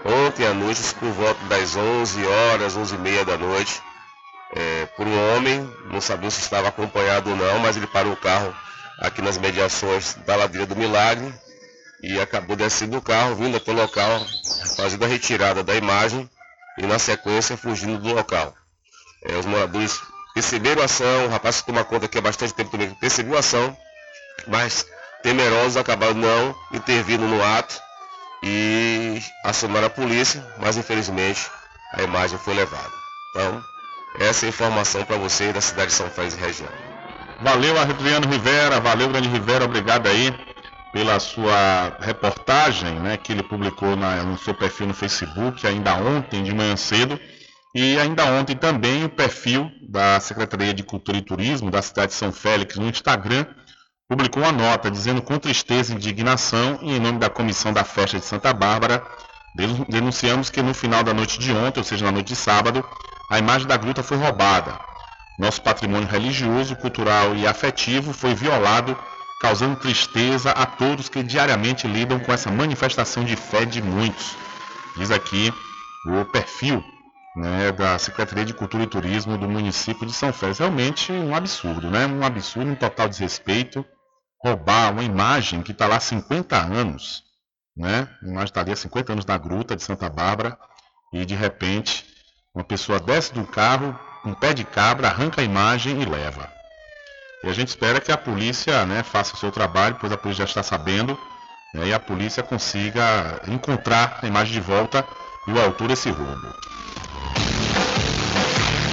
ontem à noite, por volta das 11 horas, 11 e meia da noite, é, por um homem, não sabia se estava acompanhado ou não, mas ele parou o carro aqui nas mediações da Ladeira do Milagre e acabou descendo do carro, vindo até o local, fazendo a retirada da imagem e na sequência fugindo do local. É, os moradores perceberam a ação, o rapaz que toma conta aqui há bastante tempo também percebeu a ação, mas temerosos acabaram não intervindo no ato e acionaram a polícia, mas infelizmente a imagem foi levada. Então, essa é a informação para você da cidade de São Félix e região. Valeu, Adriano Rivera, valeu, Grande Rivera, obrigado aí pela sua reportagem, né, que ele publicou na, no seu perfil no Facebook, ainda ontem, de manhã cedo, e ainda ontem também o perfil da Secretaria de Cultura e Turismo da cidade de São Félix no Instagram, publicou uma nota dizendo com tristeza e indignação, e em nome da comissão da festa de Santa Bárbara, denunciamos que no final da noite de ontem, ou seja, na noite de sábado, a imagem da gruta foi roubada. Nosso patrimônio religioso, cultural e afetivo foi violado, causando tristeza a todos que diariamente lidam com essa manifestação de fé de muitos. Diz aqui o perfil né, da Secretaria de Cultura e Turismo do município de São Félix. Realmente um absurdo, né? Um absurdo, um total desrespeito roubar uma imagem que está lá há 50 anos, né? A imagem está ali há 50 anos na gruta de Santa Bárbara e de repente uma pessoa desce do carro, um pé de cabra, arranca a imagem e leva. E a gente espera que a polícia né, faça o seu trabalho, pois a polícia já está sabendo, né, e a polícia consiga encontrar a imagem de volta e o autor desse roubo.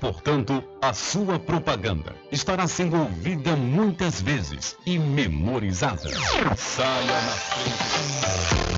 Portanto, a sua propaganda estará sendo ouvida muitas vezes e memorizada. Saia na frente.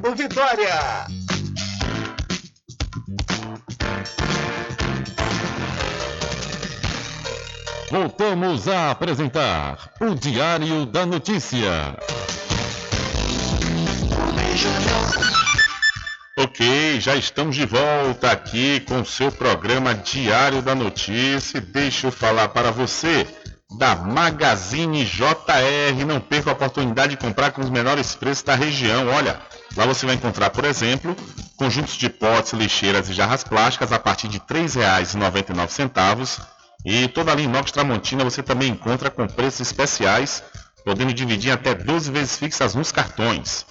Vitória. Voltamos a apresentar o Diário da Notícia. Ok, já estamos de volta aqui com o seu programa Diário da Notícia. Deixa eu falar para você da Magazine JR. Não perca a oportunidade de comprar com os menores preços da região. Olha, lá você vai encontrar, por exemplo, conjuntos de potes, lixeiras e jarras plásticas a partir de R$ 3,99. E toda a linha inox Tramontina você também encontra com preços especiais, podendo dividir até 12 vezes fixas nos cartões.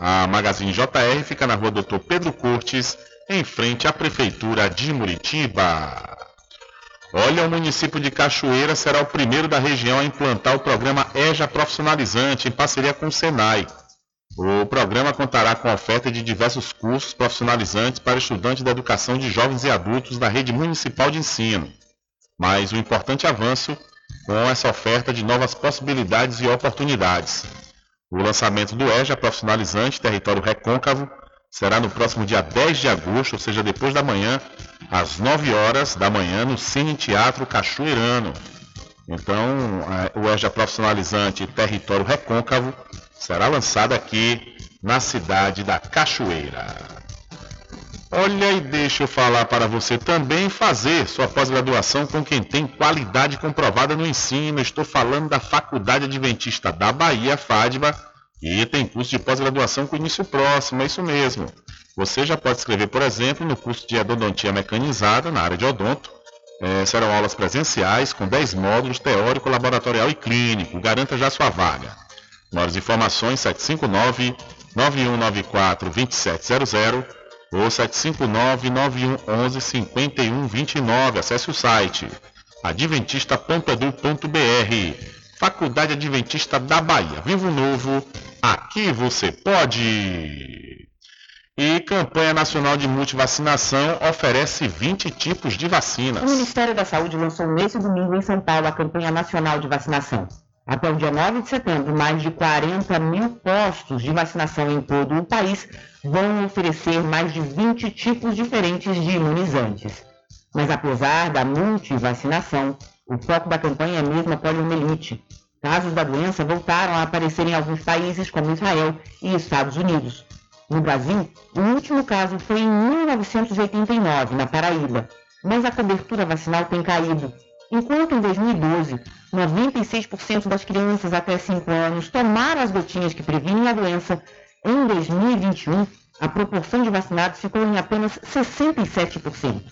A Magazine JR fica na rua Doutor Pedro Cortes, em frente à Prefeitura de Muritiba. Olha, o município de Cachoeira será o primeiro da região a implantar o programa EJA Profissionalizante em parceria com o Senai. O programa contará com oferta de diversos cursos profissionalizantes para estudantes da educação de jovens e adultos da rede municipal de ensino. Mas o importante avanço com essa oferta de novas possibilidades e oportunidades. O lançamento do EJA Profissionalizante Território Recôncavo será no próximo dia 10 de agosto, ou seja, depois da manhã, às 9 horas da manhã, no Cine Teatro Cachoeirano. Então, eh, o EJA Profissionalizante Território Recôncavo será lançado aqui na cidade da Cachoeira. Olha e deixa eu falar para você também fazer sua pós-graduação com quem tem qualidade comprovada no ensino. Estou falando da Faculdade Adventista da Bahia, FADBA, e tem curso de pós-graduação com início próximo, é isso mesmo. Você já pode escrever, por exemplo, no curso de endodontia mecanizada na área de odonto. É, serão aulas presenciais com 10 módulos teórico, laboratorial e clínico. Garanta já sua vaga. Maiores informações 759 9194 2700 ou 759-9111-5129. Acesse o site adventista.edu.br. Faculdade Adventista da Bahia. Vivo Novo, aqui você pode! E campanha nacional de multivacinação oferece 20 tipos de vacinas. O Ministério da Saúde lançou nesse domingo em São Paulo a campanha nacional de vacinação. Até o dia 9 de setembro, mais de 40 mil postos de vacinação em todo o país vão oferecer mais de 20 tipos diferentes de imunizantes. Mas apesar da multivacinação, o foco da campanha é mesmo a poliomielite. Casos da doença voltaram a aparecer em alguns países, como Israel e Estados Unidos. No Brasil, o último caso foi em 1989, na Paraíba, mas a cobertura vacinal tem caído. Enquanto em 2012, 96% das crianças até 5 anos tomaram as gotinhas que previnem a doença, em 2021, a proporção de vacinados ficou em apenas 67%.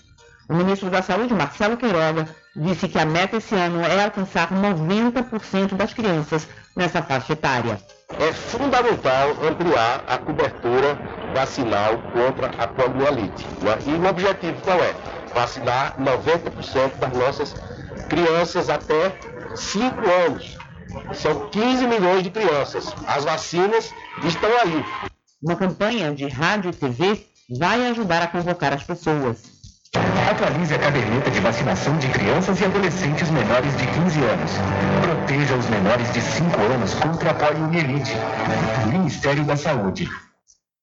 O ministro da Saúde, Marcelo Queiroga, disse que a meta esse ano é alcançar 90% das crianças nessa faixa etária. É fundamental ampliar a cobertura vacinal contra a poliomielite. E o objetivo qual é? Vacinar 90% das nossas crianças até 5 anos. São 15 milhões de crianças. As vacinas estão aí. Uma campanha de rádio e TV vai ajudar a convocar as pessoas. Atualize a caderneta de vacinação de crianças e adolescentes menores de 15 anos. Proteja os menores de 5 anos contra a poliomielite. Ministério da Saúde.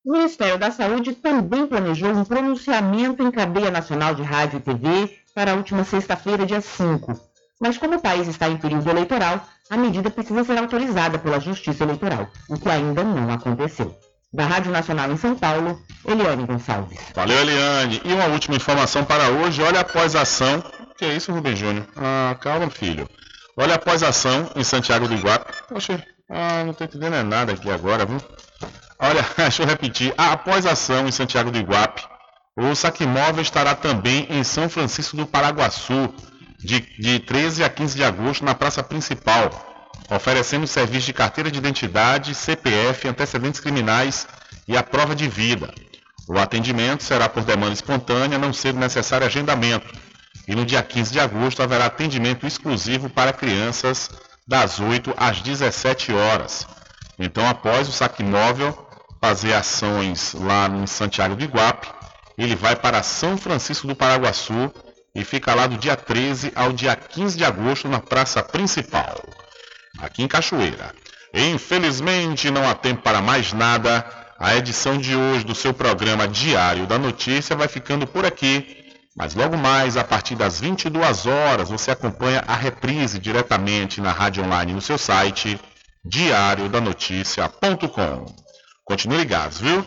O Ministério da Saúde também planejou um pronunciamento em cadeia nacional de rádio e TV para a última sexta-feira, dia 5. Mas como o país está em período eleitoral, a medida precisa ser autorizada pela Justiça Eleitoral, o que ainda não aconteceu. Da Rádio Nacional em São Paulo, Eliane Gonçalves. Valeu, Eliane. E uma última informação para hoje. Olha após a ação. Que é isso, Rubem Júnior? Ah, calma, filho. Olha após a ação em Santiago do Iguape. Poxa, ah, não estou entendendo nada aqui agora, viu? Olha, deixa eu repetir. Ah, após a ação em Santiago do Iguape, o Saquimóvel estará também em São Francisco do Paraguaçu, de, de 13 a 15 de agosto, na praça principal, oferecendo serviço de carteira de identidade, CPF, antecedentes criminais e a prova de vida. O atendimento será por demanda espontânea, não sendo necessário agendamento. E no dia 15 de agosto haverá atendimento exclusivo para crianças das 8 às 17 horas. Então, após o saque móvel fazer ações lá em Santiago do Iguape, ele vai para São Francisco do Paraguaçu e fica lá do dia 13 ao dia 15 de agosto na praça principal, aqui em Cachoeira. Infelizmente não há tempo para mais nada. A edição de hoje do seu programa Diário da Notícia vai ficando por aqui. Mas logo mais, a partir das 22 horas, você acompanha a reprise diretamente na rádio online no seu site diariodanoticia.com. Continue ligados, viu?